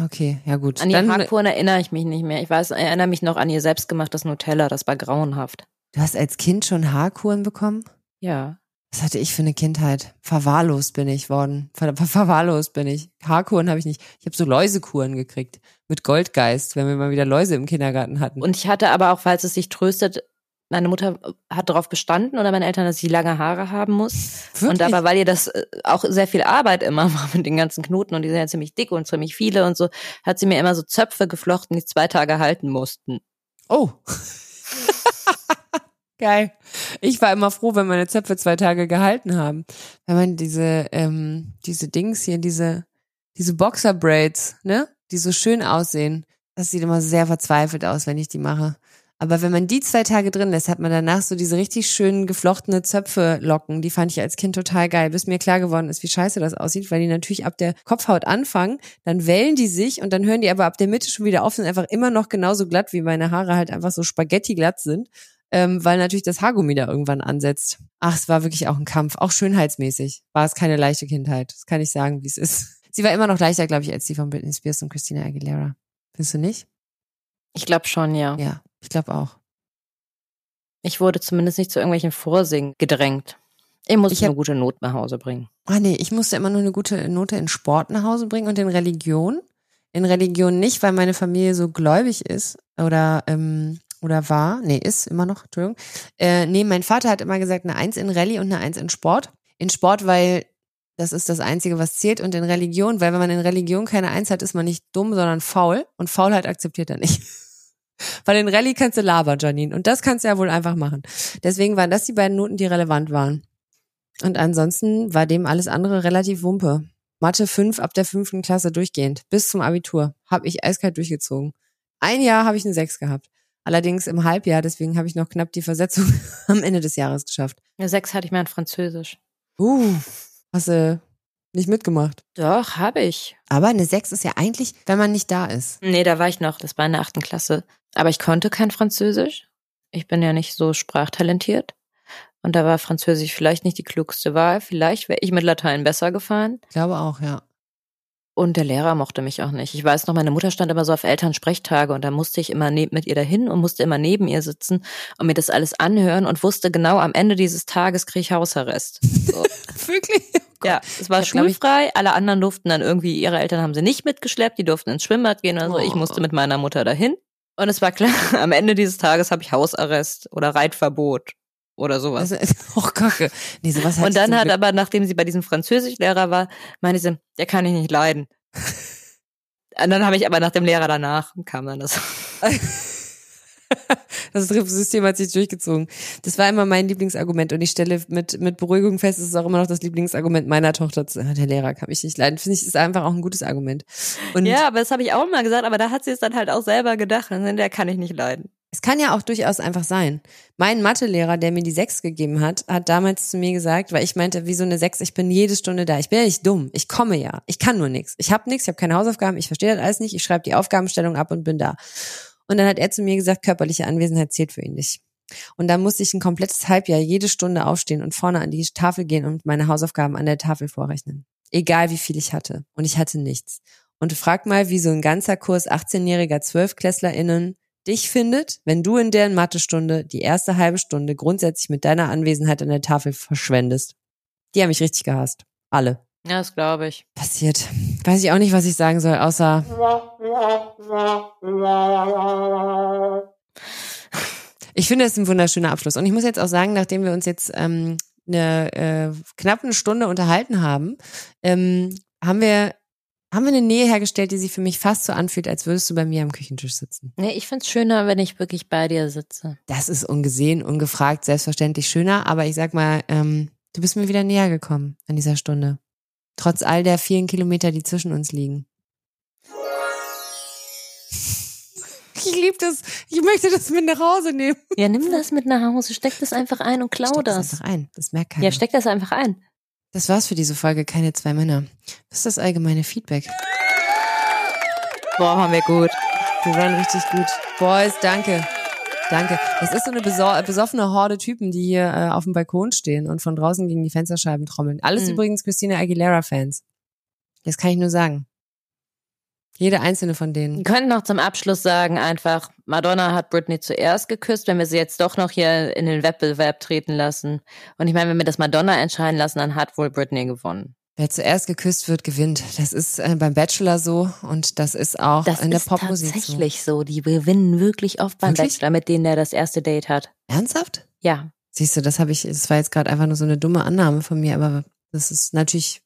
[SPEAKER 3] okay, ja gut.
[SPEAKER 2] An die
[SPEAKER 3] Dann,
[SPEAKER 2] Haarkuren erinnere ich mich nicht mehr. Ich weiß, erinnere mich noch an ihr selbstgemachtes Nutella. Das war grauenhaft.
[SPEAKER 3] du hast als Kind schon Haarkuren bekommen?
[SPEAKER 2] Ja.
[SPEAKER 3] Was hatte ich für eine Kindheit? Verwahrlost bin ich worden. Ver ver verwahrlost bin ich. Haarkuren habe ich nicht. Ich habe so Läusekuren gekriegt mit Goldgeist, wenn wir mal wieder Läuse im Kindergarten hatten.
[SPEAKER 2] Und ich hatte aber auch, falls es sich tröstet, meine Mutter hat darauf bestanden oder meine Eltern, dass ich lange Haare haben muss.
[SPEAKER 3] Wirklich?
[SPEAKER 2] Und aber weil ihr das äh, auch sehr viel Arbeit immer war mit den ganzen Knoten und die sind ja ziemlich dick und ziemlich viele und so, hat sie mir immer so Zöpfe geflochten, die zwei Tage halten mussten.
[SPEAKER 3] Oh. Geil. Ich war immer froh, wenn meine Zöpfe zwei Tage gehalten haben. Wenn man diese, ähm, diese Dings hier, diese, diese Boxer-Braids, ne? Die so schön aussehen. Das sieht immer sehr verzweifelt aus, wenn ich die mache. Aber wenn man die zwei Tage drin lässt, hat man danach so diese richtig schönen geflochtene Zöpfe locken. Die fand ich als Kind total geil, bis mir klar geworden ist, wie scheiße das aussieht, weil die natürlich ab der Kopfhaut anfangen, dann wellen die sich und dann hören die aber ab der Mitte schon wieder auf, sind einfach immer noch genauso glatt, wie meine Haare halt einfach so Spaghetti glatt sind, ähm, weil natürlich das Haargummi da irgendwann ansetzt. Ach, es war wirklich auch ein Kampf, auch schönheitsmäßig. War es keine leichte Kindheit. Das kann ich sagen, wie es ist. Sie war immer noch leichter, glaube ich, als die von Britney Spears und Christina Aguilera. Findest du nicht?
[SPEAKER 2] Ich glaube schon, ja.
[SPEAKER 3] Ja, ich glaube auch.
[SPEAKER 2] Ich wurde zumindest nicht zu irgendwelchen Vorsingen gedrängt. Ich musste
[SPEAKER 3] Ich hab-
[SPEAKER 2] eine gute Not nach Hause bringen.
[SPEAKER 3] Ah nee, ich musste immer nur eine gute Note in Sport nach Hause bringen und in Religion. In Religion nicht, weil meine Familie so gläubig ist oder ähm, oder war. Nee, ist immer noch, Entschuldigung. Äh, nee, mein Vater hat immer gesagt, eine Eins in Rallye und eine Eins in Sport. In Sport, weil das ist das Einzige, was zählt. Und in Religion, weil wenn man in Religion keine Eins hat, ist man nicht dumm, sondern faul. Und Faulheit akzeptiert er nicht. Weil in Rallye kannst du labern, Janine. Und das kannst du ja wohl einfach machen. Deswegen waren das die beiden Noten, die relevant waren. Und ansonsten war dem alles andere relativ Wumpe. Mathe 5 ab der fünften Klasse durchgehend. Bis zum Abitur. Habe ich eiskalt durchgezogen. Ein Jahr habe ich eine 6 gehabt. Allerdings im Halbjahr, deswegen habe ich noch knapp die Versetzung am Ende des Jahres geschafft.
[SPEAKER 2] Eine Sechs hatte ich mal in Französisch.
[SPEAKER 3] Uh, hast du nicht mitgemacht.
[SPEAKER 2] Doch, habe ich.
[SPEAKER 3] Aber eine 6 ist ja eigentlich, wenn man nicht da ist.
[SPEAKER 2] Nee, da war ich noch. Das war in der achten Klasse. Aber ich konnte kein Französisch. Ich bin ja nicht so sprachtalentiert. Und da war Französisch vielleicht nicht die klugste Wahl. Vielleicht wäre ich mit Latein besser gefahren.
[SPEAKER 3] Ich glaube auch, ja.
[SPEAKER 2] Und der Lehrer mochte mich auch nicht. Ich weiß noch, meine Mutter stand immer so auf Elternsprechtage und da musste ich immer mit ihr dahin und musste immer neben ihr sitzen und mir das alles anhören und wusste genau, am Ende dieses Tages kriege ich Hausarrest. So.
[SPEAKER 3] Wirklich?
[SPEAKER 2] ja, es war
[SPEAKER 3] Ich ich-
[SPEAKER 2] schulfrei. Alle anderen durften dann irgendwie, ihre Eltern haben sie nicht mitgeschleppt, die durften ins Schwimmbad gehen oder so. Ich
[SPEAKER 3] Oh.
[SPEAKER 2] musste mit meiner Mutter dahin. Und es war klar, am Ende dieses Tages habe ich Hausarrest oder Reitverbot oder sowas.
[SPEAKER 3] Also, auch kacke. Nee, sowas
[SPEAKER 2] Und dann hat
[SPEAKER 3] Glück-
[SPEAKER 2] aber, nachdem sie bei diesem Französischlehrer war, meinte sie, der kann ich nicht leiden. Und dann habe ich aber nach dem Lehrer danach kam dann das.
[SPEAKER 3] Das System hat sich durchgezogen. Das war immer mein Lieblingsargument und ich stelle mit, mit Beruhigung fest, es ist auch immer noch das Lieblingsargument meiner Tochter. zu sagen, Der Lehrer kann mich nicht leiden. Finde ich, ist einfach auch ein gutes Argument. Und
[SPEAKER 2] Ja, aber das habe ich auch mal gesagt, aber da hat sie es dann halt auch selber gedacht. Und Der kann ich nicht leiden.
[SPEAKER 3] Es kann ja auch durchaus einfach sein. Mein Mathelehrer, der mir die Sechs gegeben hat, hat damals zu mir gesagt, weil ich meinte, wie so eine Sechs, ich bin jede Stunde da. Ich bin ja nicht dumm. Ich komme ja. Ich kann nur nichts. Ich habe nichts, ich habe keine Hausaufgaben, ich verstehe das alles nicht. Ich schreibe die Aufgabenstellung ab und bin da. Und dann hat er zu mir gesagt, körperliche Anwesenheit zählt für ihn nicht. Und dann musste ich ein komplettes Halbjahr jede Stunde aufstehen und vorne an die Tafel gehen und meine Hausaufgaben an der Tafel vorrechnen. Egal wie viel ich hatte. Und ich hatte nichts. Und frag mal, wie so ein ganzer Kurs 18-jähriger ZwölfklässlerInnen dich findet, wenn du in deren Mathestunde die erste halbe Stunde grundsätzlich mit deiner Anwesenheit an der Tafel verschwendest. Die haben mich richtig gehasst. Alle.
[SPEAKER 2] Ja, das glaube ich.
[SPEAKER 3] Passiert. Weiß ich auch nicht, was ich sagen soll, außer ich finde es ist ein wunderschöner Abschluss. Und ich muss jetzt auch sagen, nachdem wir uns jetzt ähm, eine äh, knapp eine Stunde unterhalten haben, ähm, haben wir haben wir eine Nähe hergestellt, die sich für mich fast so anfühlt, als würdest du bei mir am Küchentisch sitzen.
[SPEAKER 2] Nee, ich find's schöner, wenn ich wirklich bei dir sitze.
[SPEAKER 3] Das ist ungesehen, ungefragt, selbstverständlich schöner, aber ich sag mal, ähm, du bist mir wieder näher gekommen an dieser Stunde. Trotz all der vielen Kilometer, die zwischen uns liegen. Ich liebe das. Ich möchte das mit nach Hause nehmen.
[SPEAKER 2] Ja, nimm das mit nach Hause, steck das einfach ein und klau
[SPEAKER 3] Steck das
[SPEAKER 2] das.
[SPEAKER 3] einfach ein. Das merkt keiner.
[SPEAKER 2] Ja, steck das einfach ein.
[SPEAKER 3] Das war's für diese Folge. Keine zwei Männer. Was ist das allgemeine Feedback?
[SPEAKER 2] Boah, waren wir gut.
[SPEAKER 3] Wir waren richtig gut. Boys, danke. Danke. Das ist so eine besoffene Horde Typen, die hier äh, auf dem Balkon stehen und von draußen gegen die Fensterscheiben trommeln. Alles
[SPEAKER 2] Mhm.
[SPEAKER 3] übrigens Christina Aguilera-Fans. Das kann ich nur sagen. Jede einzelne von denen.
[SPEAKER 2] Wir könnten noch zum Abschluss sagen, einfach, Madonna hat Britney zuerst geküsst, wenn wir sie jetzt doch noch hier in den Wettbewerb treten lassen. Und ich meine, wenn wir das Madonna entscheiden lassen, dann hat wohl Britney gewonnen.
[SPEAKER 3] Wer zuerst geküsst wird, gewinnt. Das ist äh, beim Bachelor so und das ist auch
[SPEAKER 2] Das
[SPEAKER 3] in der
[SPEAKER 2] ist
[SPEAKER 3] Popmusik so.
[SPEAKER 2] tatsächlich so. Die gewinnen wirklich oft beim
[SPEAKER 3] Wirklich?
[SPEAKER 2] Bachelor, mit denen der das erste Date hat.
[SPEAKER 3] Ernsthaft?
[SPEAKER 2] Ja.
[SPEAKER 3] Siehst du, das habe ich, das war jetzt gerade einfach nur so eine dumme Annahme von mir, aber das ist natürlich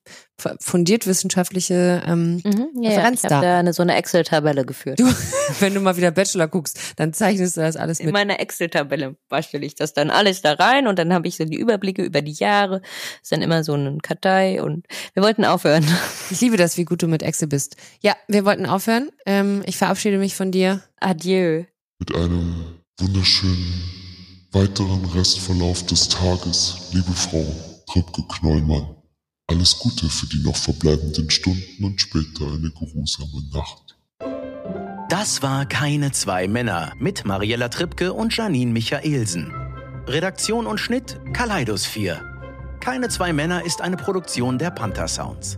[SPEAKER 3] fundiert wissenschaftliche, ähm,
[SPEAKER 2] Mhm, ja, ja.
[SPEAKER 3] Referenz
[SPEAKER 2] Ich
[SPEAKER 3] da.
[SPEAKER 2] habe da eine, so eine Excel-Tabelle geführt.
[SPEAKER 3] du, wenn du mal wieder Bachelor guckst, dann zeichnest du das alles
[SPEAKER 2] In
[SPEAKER 3] mit.
[SPEAKER 2] meiner Excel-Tabelle stelle ich das dann alles da rein und dann habe ich so die Überblicke über die Jahre. Ist dann immer so ein Kartei und wir wollten aufhören.
[SPEAKER 3] Ich liebe das, wie gut du mit Excel bist. Ja, wir wollten aufhören. Ähm, ich verabschiede mich von dir.
[SPEAKER 2] Adieu.
[SPEAKER 5] Mit einem wunderschönen weiteren Restverlauf des Tages, liebe Frau Trübke Knollmann. Alles Gute für die noch verbleibenden Stunden und später eine geruhsame Nacht.
[SPEAKER 1] Das war Keine zwei Männer mit Mariella Trippke und Janine Michaelsen. Redaktion und Schnitt Kaleidos 4. Keine zwei Männer ist eine Produktion der Panther Sounds.